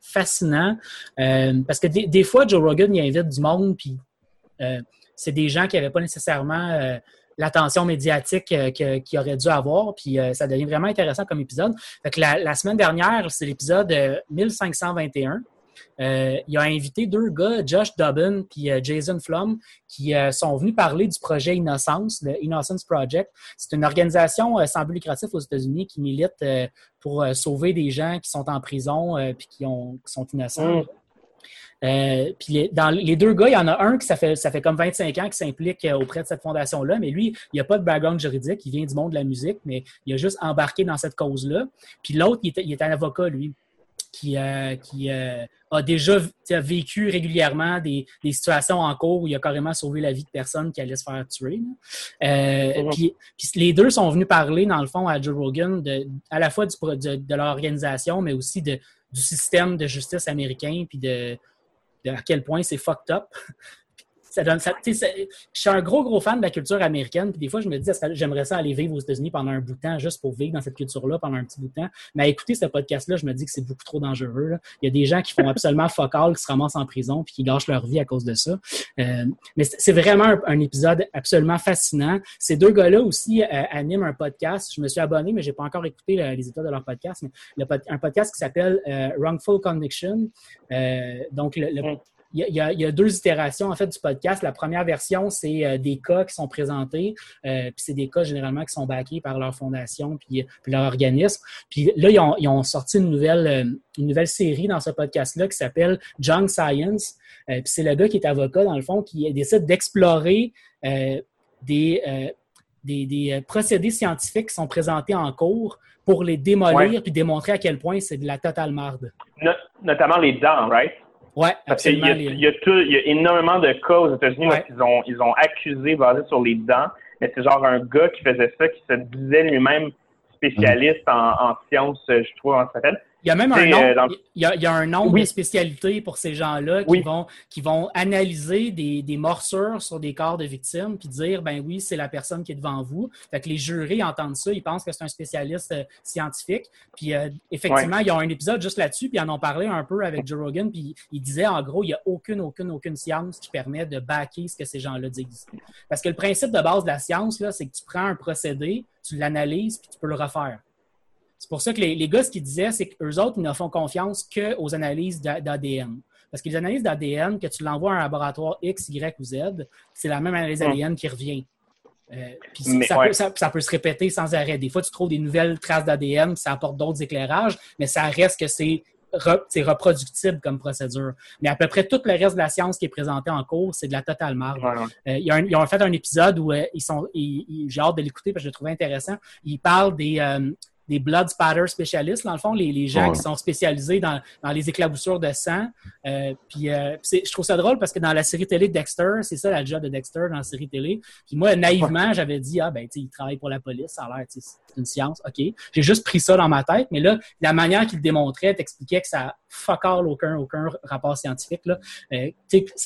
fascinant. parce que des, fois, Joe Rogan, il invite du monde, puis c'est des gens qui n'avaient pas nécessairement l'attention médiatique qu'ils auraient dû avoir. Puis ça devient vraiment intéressant comme épisode. Fait la, la semaine dernière, c'est l'épisode 1521. Euh, il a invité deux gars, Josh Dobbin et euh, Jason Flum, qui euh, sont venus parler du projet Innocence, le Innocence Project. C'est une organisation sans but lucratif aux États-Unis qui milite pour sauver des gens qui sont en prison et qui, qui, sont innocents. Mm. Puis les, dans les deux gars, il y en a un qui ça fait, ça fait comme 25 ans qui s'implique auprès de cette fondation-là, mais lui, il n'a pas de background juridique, il vient du monde de la musique, mais il a juste embarqué dans cette cause-là. Puis l'autre, il, il est un avocat, lui qui, euh, qui euh, a déjà vécu régulièrement des, situations en cours où il a carrément sauvé la vie de personnes qui allaient se faire tuer. Euh, puis, les deux sont venus parler, dans le fond, à Joe Rogan, de, à la fois du, de, de leur organisation, mais aussi de, du système de justice américain, puis de, à quel point c'est fucked up. Je suis un gros, gros fan de la culture américaine. Puis des fois, je me dis, j'aimerais ça aller vivre aux États-Unis pendant un bout de temps, juste pour vivre dans cette culture-là pendant un petit bout de temps? Mais à écouter ce podcast-là, je me dis que c'est beaucoup trop dangereux. Il y a des gens qui font absolument focal, qui se ramassent en prison, puis qui gâchent leur vie à cause de ça. Euh, mais c'est vraiment un, épisode absolument fascinant. Ces deux gars-là aussi euh, animent un podcast. Je me suis abonné, mais je n'ai pas encore écouté les états de leur podcast. Un podcast qui s'appelle euh, Wrongful Conviction. donc, le, le, il y, a, deux itérations en fait du podcast. La première version, c'est euh, des cas qui sont présentés, euh, puis c'est des cas généralement qui sont backés par leur fondation puis, leur organisme. Puis là, ils ont, sorti une nouvelle, euh, une nouvelle série dans ce podcast-là qui s'appelle Junk Science. puis c'est le gars qui est avocat, dans le fond, qui décide d'explorer des, des, procédés scientifiques qui sont présentés en cours pour les démolir puis démontrer à quel point c'est de la totale marde. notamment les dents, right? Oui, absolument. il, y a, il, y a énormément de cas aux États-Unis où ils ont, ils ont accusé basé sur les dents, mais c'est genre un gars qui faisait ça, qui se disait lui-même spécialiste en, en sciences, je trouve, ça s'appelle. Il y a même un nombre, euh, il, y a, un nombre de spécialités pour ces gens-là qui, vont, qui vont analyser des, des, morsures sur des corps de victimes puis dire, ben oui, c'est la personne qui est devant vous. Fait que les jurés entendent ça, ils pensent que c'est un spécialiste euh, scientifique. Puis euh, effectivement, il y a un épisode juste là-dessus, puis ils en ont parlé un peu avec Joe Rogan, puis il disait, en gros, il n'y a aucune, aucune, aucune science qui permet de backer ce que ces gens-là disent. Parce que le principe de base de la science, là, c'est que tu prends un procédé, tu l'analyses, puis tu peux le refaire. C'est pour ça que les, gars, ce qu'ils disaient, c'est qu'eux autres, ils ne font confiance qu'aux analyses d'ADN. Parce que les analyses d'ADN, que tu l'envoies à un laboratoire X, Y ou Z, c'est la même analyse d'ADN hum. qui revient. Euh, puis ça, peut, se répéter sans arrêt. Des fois, tu trouves des nouvelles traces d'ADN, ça apporte d'autres éclairages, mais ça reste que c'est reproductible comme procédure. Mais à peu près tout le reste de la science qui est présenté en cours, c'est de la totale marge. Euh, ils, ont fait un épisode où euh, ils sont, j'ai hâte de l'écouter parce que je le trouvais intéressant. Ils parlent des, des blood spatter spécialistes, dans le fond, les, les gens qui sont spécialisés dans, dans, les éclaboussures de sang. Euh, puis euh, je trouve ça drôle parce que dans la série télé Dexter, c'est ça la job de Dexter dans la série télé. Puis moi, naïvement, j'avais dit, ah ben, tu sais, il travaille pour la police, ça a l'air, c'est une science, OK. J'ai juste pris ça dans ma tête, mais là, la manière qu'il démontrait t'expliquait que ça fuck all aucun, aucun rapport scientifique. Là. Euh,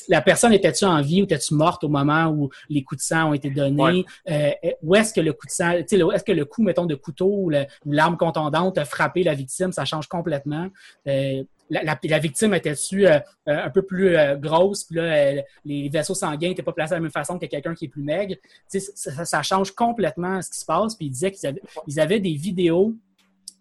la personne était-tu en vie ou était-tu morte au moment où les coups de sang ont été donnés? Euh, où est-ce que le coup de sang, est-ce que le coup, mettons, de couteau ou l'arme contondante a frappé la victime? Ça change complètement. Euh, la, victime était-tu un peu plus grosse, puis là, les vaisseaux sanguins n'étaient pas placés de la même façon que quelqu'un qui est plus maigre. Ça, change complètement ce qui se passe. Ils disaient qu'ils ils avaient des vidéos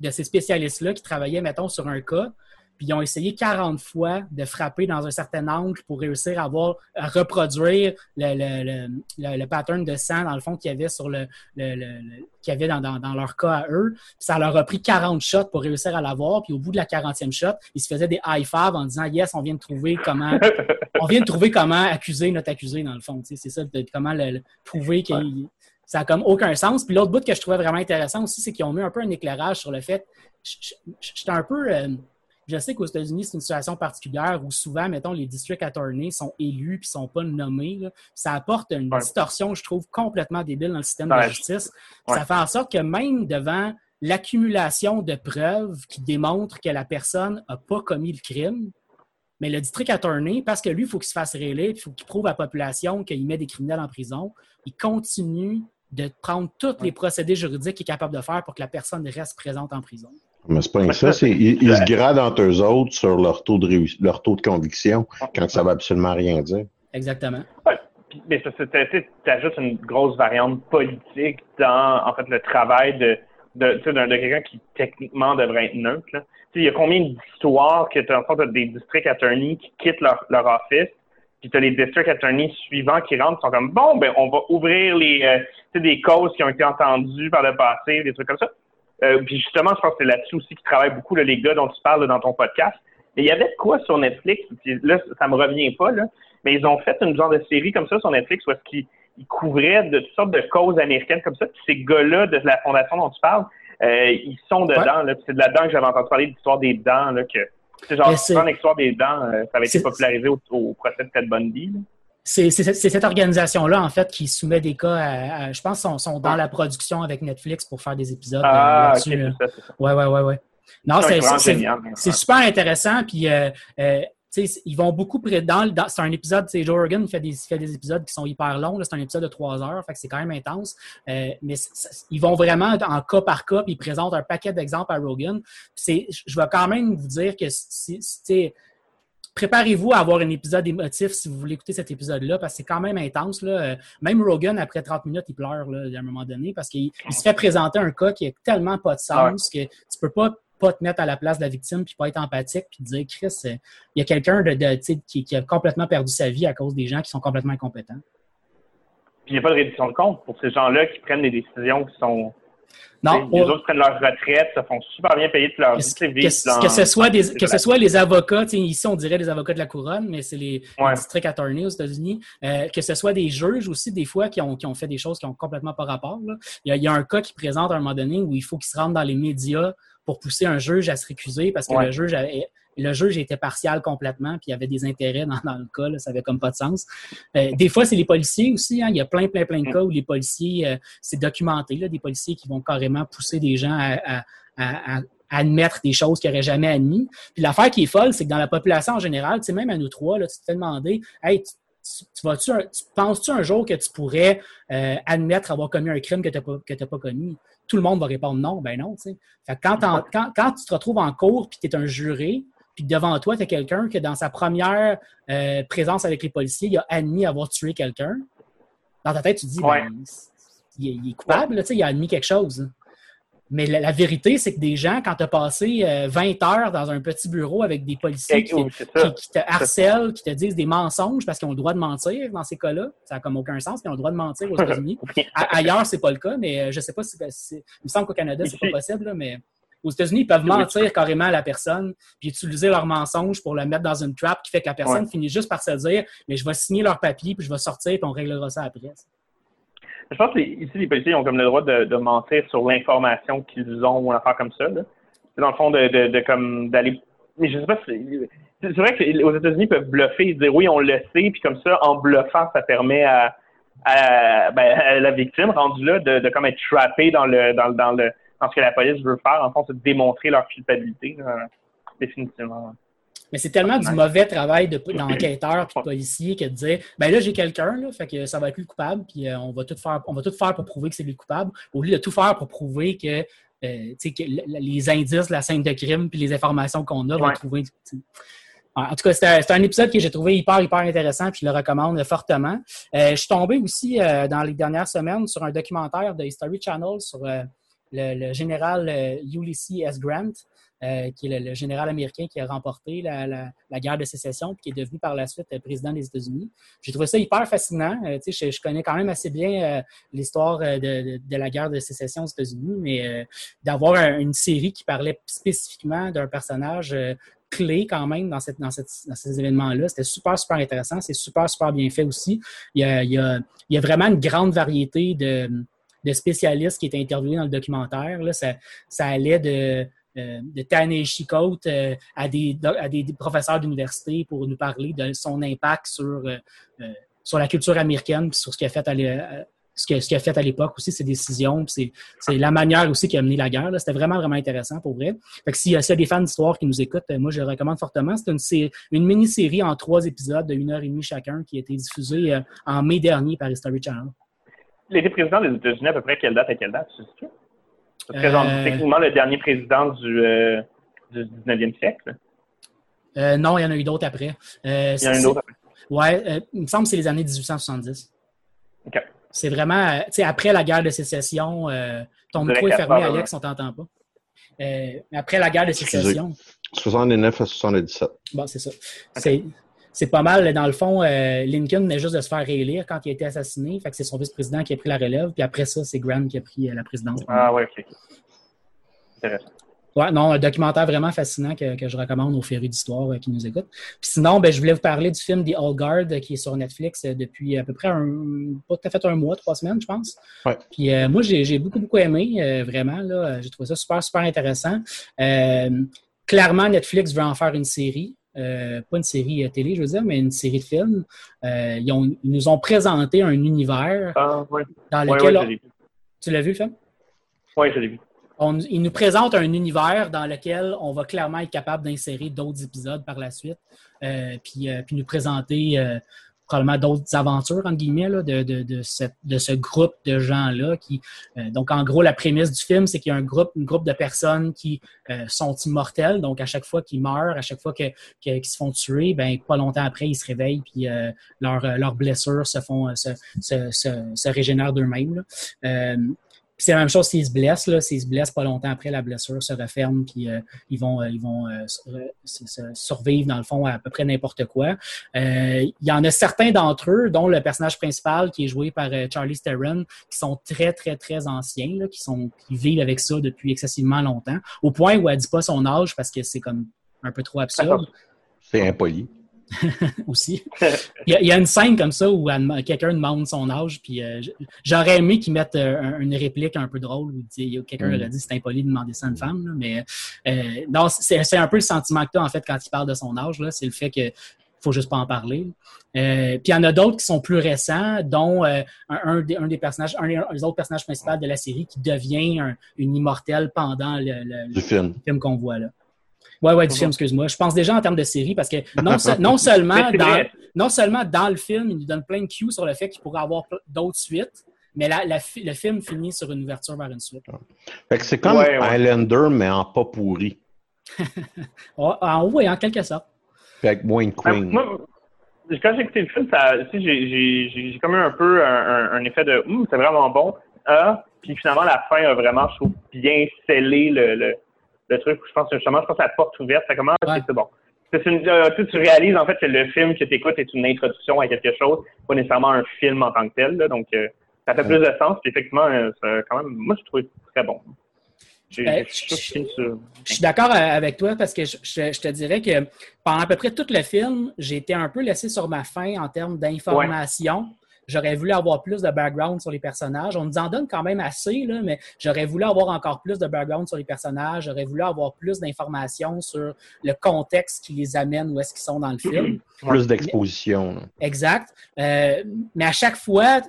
de ces spécialistes-là qui travaillaient, mettons, sur un cas, puis ils ont essayé 40 fois de frapper dans un certain angle pour réussir à, avoir, à reproduire le, le, le, le, pattern de sang, dans le fond, qu'il y avait sur le, qu'il y avait dans, dans, leur cas à eux. Puis ça leur a pris 40 shots pour réussir à l'avoir. Puis au bout de la 40e shot, ils se faisaient des high five en disant Yes, on vient de trouver comment on vient de trouver comment accuser notre accusé, dans le fond. C'est ça, comment le, prouver qu'il ça n'a comme aucun sens. Puis l'autre bout que je trouvais vraiment intéressant aussi, c'est qu'ils ont mis un peu un éclairage sur le fait. J'étais un peu. Euh, je sais qu'aux États-Unis, c'est une situation particulière où souvent, mettons, les district attorneys sont élus puis sont pas nommés. Ça apporte une distorsion, je trouve, complètement débile dans le système de justice. Ça fait en sorte que même devant l'accumulation de preuves qui démontrent que la personne n'a pas commis le crime, mais le district attorney, parce que lui, il faut qu'il se fasse réélire, il faut qu'il prouve à la population qu'il met des criminels en prison, il continue de prendre tous les procédés juridiques qu'il est capable de faire pour que la personne reste présente en prison. Mais c'est pas ça, c'est ils, se gradent entre eux autres sur leur taux de leur taux de conviction quand ça va absolument rien dire. Exactement. mais ça, tu ajoutes une grosse variante politique dans, en fait, le travail de, de, de, quelqu'un qui, techniquement, devrait être neutre. Là. Il y a combien d'histoires que tu as, en fait, des district attorneys qui quittent leur, leur office, puis tu as les district attorneys suivants qui rentrent, qui sont comme, bon, ben, on va ouvrir les, euh, des causes qui ont été entendues par le passé, des trucs comme ça. Euh, puis justement, je pense que c'est là-dessus aussi qui travaillent beaucoup, là, les gars dont tu parles dans ton podcast. Mais il y avait quoi sur Netflix? là, ça me revient pas, là. Mais ils ont fait une genre de série comme ça sur Netflix où est-ce qu'ils couvraient de toutes sortes de causes américaines comme ça. Puis ces gars-là de la fondation dont tu parles, euh, ils sont dedans. Là, c'est de là-dedans que j'avais entendu parler de l'histoire des dents. Là, que, c'est genre, l'histoire des dents, euh, ça avait été popularisé au, procès de Ted Bundy. C'est, cette organisation-là, en fait, qui soumet des cas à, je pense, sont, sont dans la production avec Netflix pour faire des épisodes ah, là-dessus. c'est ça, ça. Ouais, ouais, ouais, ouais. Non, c'est, c'est, super intéressant. Puis, euh, euh, ils vont beaucoup dans, dans c'est un épisode, Joe Rogan fait des, fait des épisodes qui sont hyper longs, c'est un épisode de trois heures, fait que c'est quand même intense. Euh, mais ils vont vraiment en cas par cas, puis ils présentent un paquet d'exemples à Rogan. Je vais quand même vous dire que c'est préparez-vous à avoir un épisode émotif si vous voulez écouter cet épisode-là, parce que c'est quand même intense. Là. Euh, même Rogan, après 30 minutes, il pleure là, à un moment donné, parce qu'il se fait présenter un cas qui a tellement pas de sens que tu peux pas pas te mettre à la place de la victime, puis pas être empathique, puis dire, Chris, euh, il y a quelqu'un de, qui, qui, a complètement perdu sa vie à cause des gens qui sont complètement incompétents. Puis il n'y a pas de réduction de compte pour ces gens-là qui prennent des décisions qui sont non. Les autres prennent leur retraite, ça font super bien payer toute leur vie. Que, que, ce soit des, que ce soit les avocats, ici on dirait les avocats de la couronne, mais c'est les, district attorneys aux États-Unis, euh, que ce soit des juges aussi, des fois, qui ont, qui ont fait des choses qui n'ont complètement pas rapport. Il, y a, il, y a, un cas qui présente à un moment donné où il faut qu'ils se rendent dans les médias pour pousser un juge à se récuser parce que le juge avait, le juge était partial complètement, puis il y avait des intérêts dans, le cas, là, ça avait comme pas de sens. Euh, des fois, c'est les policiers aussi. Hein, il y a plein, plein, plein de cas où les policiers, euh, c'est documenté, là, des policiers qui vont carrément pousser des gens à, admettre des choses qu'ils n'auraient jamais admis. Puis l'affaire qui est folle, c'est que dans la population en général, tu sais, même à nous trois, là, tu t'es demandé, hey, tu, penses-tu un jour que tu pourrais euh, admettre avoir commis un crime que tu n'as pas, commis? Tout le monde va répondre non, ben non. Fait quand, quand, quand, tu te retrouves en cours et tu es un juré, puis devant toi, tu as quelqu'un qui, dans sa première euh, présence avec les policiers, il a admis avoir tué quelqu'un. Dans ta tête, tu te dis, ben, il, est coupable, il a admis quelque chose. Mais la, vérité, c'est que des gens, quand tu as passé 20 euh, heures dans un petit bureau avec des policiers qui, te harcèlent, qui te disent des mensonges parce qu'ils ont le droit de mentir dans ces cas-là, ça n'a comme aucun sens, ils ont le droit de mentir aux États-Unis. Ailleurs, c'est pas le cas, mais euh, je sais pas si. Il me semble qu'au Canada, c'est pas possible, mais aux États-Unis, ils peuvent mentir carrément à la personne, puis utiliser leur mensonge pour la mettre dans une trap qui fait que la personne finit juste par se dire Mais je vais signer leur papier, puis je vais sortir, puis on réglera ça après. Je pense que ici, les policiers ont comme le droit de, mentir sur l'information qu'ils ont ou une affaire comme ça. C'est dans le fond de, comme d'aller. Mais je sais pas si. C'est vrai qu'aux États-Unis, ils peuvent bluffer et dire oui, on le sait, puis comme ça, en bluffant, ça permet à, ben, la victime rendue là de, comme être trappée dans le dans, dans le ce que la police veut faire, en fond, c'est de démontrer leur culpabilité, définitivement. Mais c'est tellement du mauvais travail d'enquêteur et de policier que de dire ben là, j'ai quelqu'un, fait que ça va être lui le coupable, puis euh, on va tout faire, on va tout faire pour prouver que c'est lui le coupable, au lieu de tout faire pour prouver que, euh, que les indices, la scène de crime, puis les informations qu'on a vont trouver. En tout cas, c'est un, épisode que j'ai trouvé hyper, hyper intéressant, puis je le recommande fortement. Euh, je suis tombé aussi dans les dernières semaines sur un documentaire de History Channel sur le, général euh, Ulysses S. Grant, euh, qui est le, général américain qui a remporté la, guerre de sécession et qui est devenu par la suite euh, président des États-Unis. J'ai trouvé ça hyper fascinant. je, je, connais quand même assez bien l'histoire de, la guerre de sécession aux États-Unis, mais d'avoir une série qui parlait spécifiquement d'un personnage clé quand même dans, ces événements-là. C'était super, super intéressant. C'est super, super bien fait aussi. Il y a vraiment une grande variété de de spécialistes qui étaient interviewés dans le documentaire. Là, ça, ça allait de, euh, de euh, à, des, à des professeurs d'université pour nous parler de son impact sur, euh, sur la culture américaine sur ce qu'il a fait à ce fait à l'époque aussi, ses décisions, c'est la manière aussi qui a mené la guerre. C'était vraiment, vraiment intéressant pour vrai. Fait que s'il y a des fans d'histoire qui nous écoutent, moi, je le recommande fortement. C'est une, une mini-série en trois épisodes de une heure et demie chacun qui a été diffusée en mai dernier par History Channel il était président des États-Unis à peu près quelle date à quelle date, tu sais? Ça représente euh... techniquement le dernier président du, euh, du 19e siècle? Euh, non, il y en a eu d'autres après. Euh, il y en a eu d'autres après. Ouais, il me semble que c'est les années 1870. C'est vraiment, tu sais, après la guerre de sécession, euh, ton micro est fermé, Alex, on t'entend pas. Euh, après la guerre de Excusez. sécession, 69 à 77. bon, c'est ça. C'est, c'est pas mal, dans le fond, euh, Lincoln venait juste de se faire réélire quand il a été assassiné. Fait que c'est son vice-président qui a pris la relève. Puis après ça, c'est Grant qui a pris euh, la présidence. Ah, ouais, ok. Intéressant. Ouais, non, un documentaire vraiment fascinant que, que je recommande aux férus d'histoire euh, qui nous écoutent. Puis sinon, ben, je voulais vous parler du film The All Guard qui est sur Netflix depuis à peu près un, pas tout à fait un mois, trois semaines, je pense. Ouais. Puis euh, moi, j'ai j'ai beaucoup, beaucoup aimé, euh, vraiment. là. J'ai trouvé ça super, super intéressant. Euh, clairement, Netflix veut en faire une série. Euh, pas une série euh, télé, je veux dire, mais une série de films. Euh, ils, ont- ils nous ont présenté un univers Ah, ouais. dans lequel... ouais, tu l'as vu, le film? Ouais, je l'ai vu. On- il nous présente un univers dans lequel on va clairement être capable d'insérer d'autres épisodes par la suite, puis, puis nous présenter probablement d'autres aventures, entre guillemets, là, de, de, de, cette- de ce groupe de gens-là. qui euh, Donc, en gros, la prémisse du film, c'est qu'il y a un groupe, groupe de personnes qui euh, sont immortelles. Donc, à chaque fois qu'ils meurent, à chaque fois que- que- qu'ils se font tuer, ben, pas longtemps après, ils se réveillent, puis euh, leurs blessures se font se, se régénèrent d'eux-mêmes. C'est la même chose s'ils se blessent. S'ils se blessent pas longtemps après, la blessure se referme, puis euh, ils vont, euh, ils vont euh, euh, survivre, dans le fond, à, à peu près n'importe quoi. Il y en a certains d'entre eux, dont le personnage principal qui est joué par Charlie Theron, qui sont très, très, très anciens, là, qui, sont, qui vivent avec ça depuis excessivement longtemps, au point où elle dit pas son âge parce que c'est comme un peu trop absurde C'est impoli. aussi. Il y, a, il y a une scène comme ça où quelqu'un demande son âge, puis euh, j'aurais aimé qu'ils mettent euh, un- une réplique un peu drôle où quelqu'un Mm. aurait dit c'est impoli de demander ça à une femme, là, mais euh, non, c'est un peu le sentiment que tu as en fait quand il parle de son âge, c'est le fait que faut juste pas en parler. Euh, puis il y en a d'autres qui sont plus récents, dont euh, un, un des, un des personnages, un des autres personnages principaux de la série qui devient un- une immortelle pendant le, film. le film qu'on voit là. Ouais, ouais, du film, excuse-moi. Je pense déjà en termes de série parce que non, se- non seulement dans, non seulement dans le film, il nous donne plein de cues sur le fait qu'il pourrait avoir d'autres suites, mais la- la fi- le film finit sur une ouverture vers une suite. Fait que c'est comme Ouais, ouais. Highlander, mais en pas pourri. Oh, en haut et en quelque sorte. Puis avec moins Ben, Queen. moi, quand j'ai écouté le film, j'ai- comme eu un peu un, un- un effet de Hum, c'est vraiment bon. Ah, puis finalement, la fin a vraiment, je trouve, bien scellé le, le, le truc. Je pense que justement, je pense la porte ouverte, ça commence, Ouais. c'est bon. C'est une- euh, tu, réalises en fait que le film que tu écoutes est une introduction à quelque chose, pas nécessairement un film en tant que tel. là. donc, euh, ça fait plus de sens. Puis effectivement, euh, quand même, moi, je trouve très bon. Ben, je suis sur- Je suis d'accord euh, avec toi parce que je, te dirais que pendant à peu près tout le film, j'ai été un peu laissé sur ma faim en termes d'information. J'aurais voulu avoir plus de background sur les personnages. On nous en donne quand même assez, là, mais j'aurais voulu avoir encore plus de background sur les personnages. J'aurais voulu avoir plus d'informations sur le contexte qui les amène où est-ce qu'ils sont dans le film. Plus d'exposition. Exact. Euh, mais à chaque fois,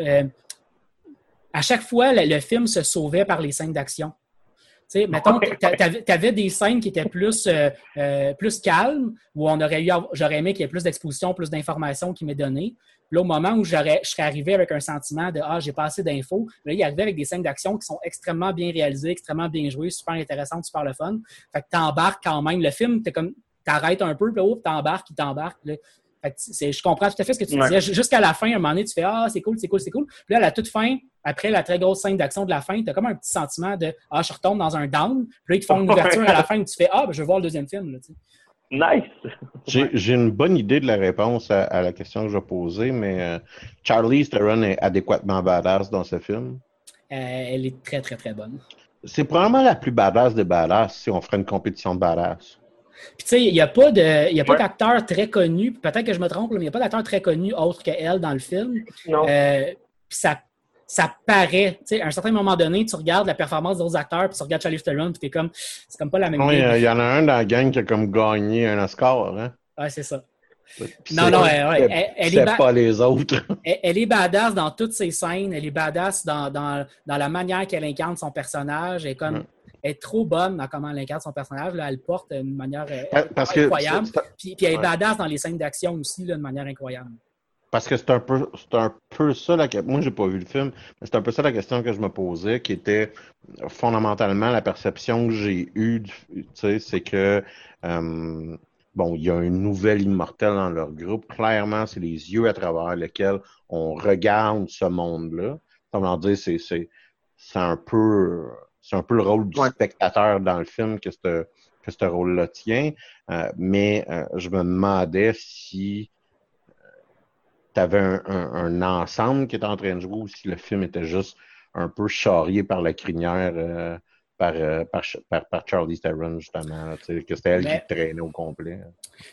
euh, à chaque fois, le, le film se sauvait par les scènes d'action. Tu sais, mettons, tu avais, des scènes qui étaient plus, euh, euh, plus calmes, où on aurait eu, j'aurais aimé qu'il y ait plus d'exposition, plus d'informations qui m'est donné. Là, au moment où je serais arrivé avec un sentiment de Ah, j'ai pas assez d'infos, là, il arrivait avec des scènes d'action qui sont extrêmement bien réalisées, extrêmement bien jouées, super intéressantes, super le fun. Fait que t'embarques quand même. Le film, t'es comme t'arrêtes un peu, puis là, oh, t'embarques, il t'embarque. Je comprends tout à fait ce que tu Ouais. disais. Jusqu'à la fin, à un moment donné, tu fais Ah, c'est cool, c'est cool, c'est cool. Puis là, à la toute fin, après la très grosse scène d'action de la fin, tu as comme un petit sentiment de Ah, je retombe dans un down. Puis là, ils te font une ouverture à la fin où tu fais Ah, ben, je vais voir le deuxième film. là, tu sais. Nice! J'ai j'ai une bonne idée de la réponse à, à la question que je vais poser, mais euh, Charlie Theron est adéquatement badass dans ce film. Euh, elle est très, très, très bonne. C'est probablement la plus badass des badass si on ferait une compétition de badass. Puis tu sais, il n'y a pas de- il y a pas Ouais. d'acteur très connu, peut-être que je me trompe, mais il n'y a pas d'acteur très connu autre qu'elle dans le film. Non. Euh, puis ça, ça paraît, tu sais, à un certain moment donné, tu regardes la performance d'autres acteurs, puis tu regardes Charlie Theron, puis t'es comme, c'est comme pas la même Oui, game. euh, il y en a un dans la gang qui a comme gagné un Oscar. Hein? Ouais, c'est ça. Puis Non, non, ouais, ouais, c'est- elle- elle est ba- pas les autres. Elle, elle est badass dans toutes ses scènes, elle est badass dans, dans, dans la manière qu'elle incarne son personnage. Elle est, comme, Ouais. Est trop bonne dans comment elle incarne son personnage. Là, elle le porte d'une manière euh, Parce incroyable. Puis, puis elle est Ouais. badass dans les scènes d'action aussi, là, de manière incroyable. Parce que c'est un peu, c'est un peu ça la que- Moi, j'ai pas vu le film, mais c'est un peu ça la question que je me posais, qui était fondamentalement la perception que j'ai eue, tu sais, c'est que euh, bon, il y a un nouvel immortel dans leur groupe. Clairement, c'est les yeux à travers lesquels on regarde ce monde-là. Comment dire, c'est, c'est, c'est un peu, c'est un peu le rôle du spectateur dans le film que ce, que ce rôle-là tient. Euh, mais euh, je me demandais si tu avais un, un, ensemble qui était en train de jouer ou si le film était juste un peu charrié par la crinière euh, par, euh, par, par, par, Charlie Theron, justement. que c'était elle qui traînait au complet.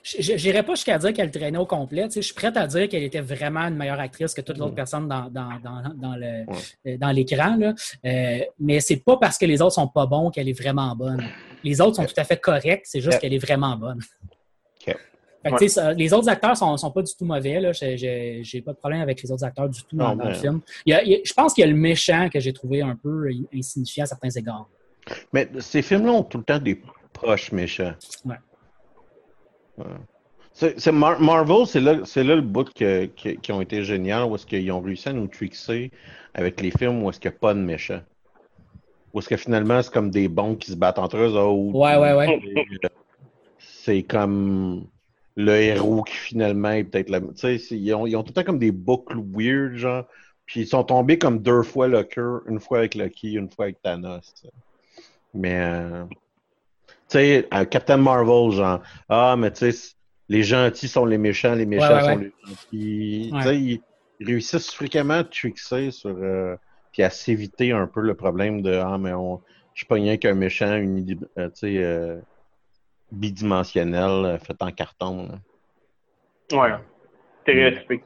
Je n'irais pas jusqu'à dire qu'elle traînait au complet. Je suis prête à dire qu'elle était vraiment une meilleure actrice que toute l'autre mm. personne dans, dans, dans, dans le, euh, dans l'écran. Euh, mais c'est pas parce que les autres sont pas bons qu'elle est vraiment bonne. Les autres sont tout à fait corrects, c'est juste qu'elle est vraiment bonne. les autres acteurs sont, sont pas du tout mauvais. Je J'ai pas de problème avec les autres acteurs du tout dans, le film. je pense qu'il y a le méchant que j'ai trouvé un peu insignifiant à certains égards. Mais ces films-là ont tout le temps des proches méchants. Ouais. C'est, Marvel, c'est là, là, le bout qui ont été génial, où est-ce qu'ils ont réussi à nous trixer avec les films où est-ce qu'il n'y a pas de méchants. Où est-ce que finalement, c'est comme des bons qui se battent entre eux autres. Ouais, ouais, ouais. C'est comme le héros qui finalement est peut-être la. Tu sais, ils ont, ils ont tout le temps comme des boucles weird, genre. Puis ils sont tombés comme deux fois Locker, une fois avec Lucky, une fois avec Thanos. Mais, euh, tu sais, Captain Marvel, genre, ah, mais tu sais, les gentils sont les méchants, les méchants sont les gentils. Tu sais, ils, réussissent fréquemment à trixer sur. Euh, puis à s'éviter un peu le problème de, ah, mais on, je suis pas rien qu'un méchant, une, euh, tu sais, bidimensionnel fait en carton. Là. Ouais. Stéréotypé.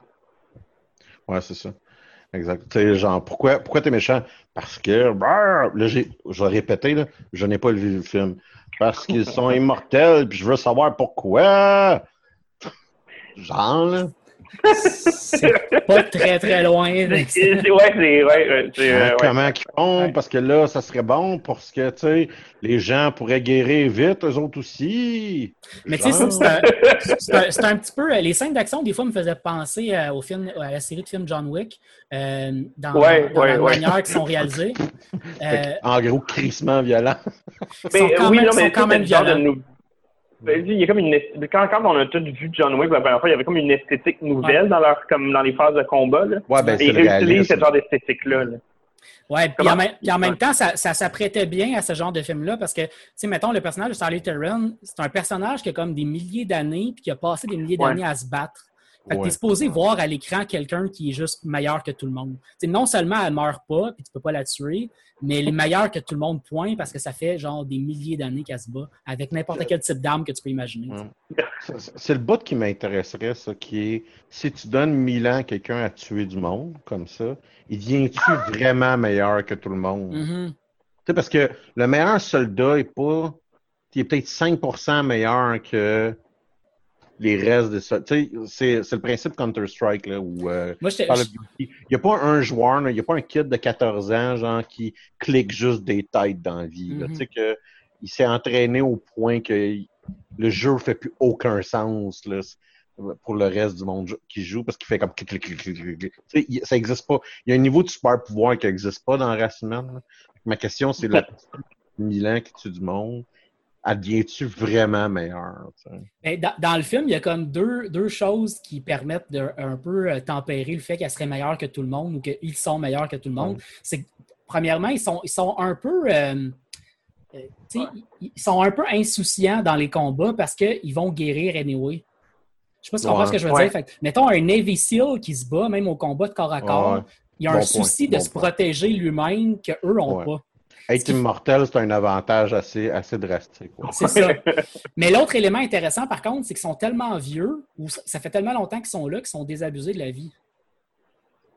Ouais, c'est ça. Exact. Tu sais, genre, pourquoi, pourquoi t'es méchant? Parce que, là, j'ai, je vais répéter, là, je n'ai pas vu le film. Parce qu'ils sont immortels, puis je veux savoir pourquoi. Genre, là. C'est pas très très loin. ouais, c'est ouais, euh, Comment qu'ils font? Parce que là, ça serait bon parce que tu sais, les gens pourraient guérir vite, eux autres aussi. Mais tu sais, c'est un, petit peu. Les scènes d'action, des fois, me faisaient penser euh, au film, à la série de films John Wick, euh, dans, dans la manière qui sont réalisés. en gros, crissement violent. Ils sont quand même, sont quand même violents. Ben, il y a comme une quand, quand on a tous vu John Wick la première fois, il y avait comme une esthétique nouvelle dans leur comme dans les phases de combat. Là. Ouais, ben, Et ils utilisent ce genre d'esthétique-là. Là. Ouais, puis en, en, même temps, ça, ça s'apprêtait bien à ce genre de film-là parce que, tu sais, mettons, le personnage de Charlie Theron, c'est un personnage qui a comme des milliers d'années puis qui a passé des milliers d'années à se battre. Fait que t'es supposé voir à l'écran quelqu'un qui est juste meilleur que tout le monde. T'sais, non seulement elle meurt pas, puis tu peux pas la tuer, mais elle est meilleure que tout le monde, point, parce que ça fait genre des milliers d'années qu'elle se bat avec n'importe quel type d'arme que tu peux imaginer. C'est le bout qui m'intéresserait, ça, qui est si tu donnes mille ans à quelqu'un à tuer du monde, comme ça, il vient-tu vraiment meilleur que tout le monde? Mm Parce que le meilleur soldat est pas. Il est peut-être 5% meilleur que les restes de ça. Tu sais, c'est le principe Counter-Strike, là, où euh, il n'y a pas un joueur, il n'y a pas un kid de 14 ans, genre, qui clique juste des têtes dans la vie. Tu sais, que il s'est entraîné au point que le jeu ne fait plus aucun sens, là, pour le reste du monde qui joue, parce qu'il fait comme clic, clic, clic, sais, ça n'existe pas. Il y a un niveau de super pouvoir qui n'existe pas dans Racine. Ma question, c'est la Milan qui tue du monde adviens-tu vraiment meilleur? Ben, dans, le film, il y a comme deux, deux choses qui permettent de un peu euh, tempérer le fait qu'elle serait meilleure que tout le monde ou qu'ils sont meilleurs que tout le monde. C'est premièrement, ils sont, ils sont un peu. Euh, euh, ils sont un peu insouciants dans les combats parce qu'ils vont guérir anyway. Je sais pas si tu comprends ce que je veux dire. mettons un Navy SEAL qui se bat, même au combat de corps à corps, il y a un souci de se protéger lui-même qu'eux n'ont pas. Être immortel, c'est un avantage assez, assez drastique. C'est ça. Mais l'autre élément intéressant, par contre, c'est qu'ils sont tellement vieux, ou ça fait tellement longtemps qu'ils sont là, qu'ils sont désabusés de la vie.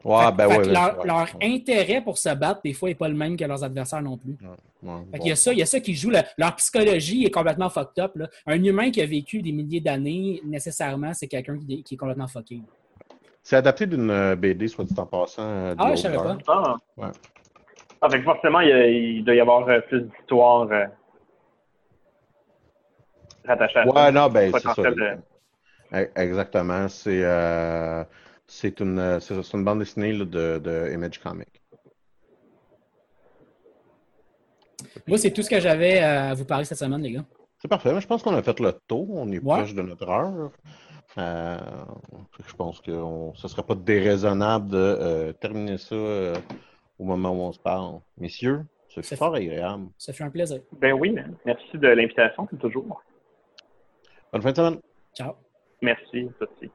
Ouais, ben ouais, leur, intérêt pour se battre, des fois, n'est pas le même que leurs adversaires non plus. il, y a ça, il y a ça qui joue. leur psychologie est complètement fucked up. Un humain qui a vécu des milliers d'années, nécessairement, c'est quelqu'un qui, est complètement fucké. C'est adapté d'une euh, BD, soit dit en passant. Euh, ah, je savais pas. Ah. Ah, forcément, il, doit y avoir euh, plus d'histoires euh, rattachées à ouais, non, ben, c'est ça. E, exactement. C'est euh, c'est une, une, bande dessinée de, de, Image Comic. Moi, c'est tout ce que j'avais à vous parler cette semaine, les gars. C'est parfait. Mais je pense qu'on a fait le tour. On est Ouais. proche de notre heure. Euh, je pense que on- ce ne serait pas déraisonnable de euh, terminer ça euh, au moment où on se parle. Messieurs, c'est Ça fort agréable. Ça fait un plaisir. Ben oui, merci de l'invitation, c'est toujours. Bonne fin de semaine. Ciao. Merci, aussi.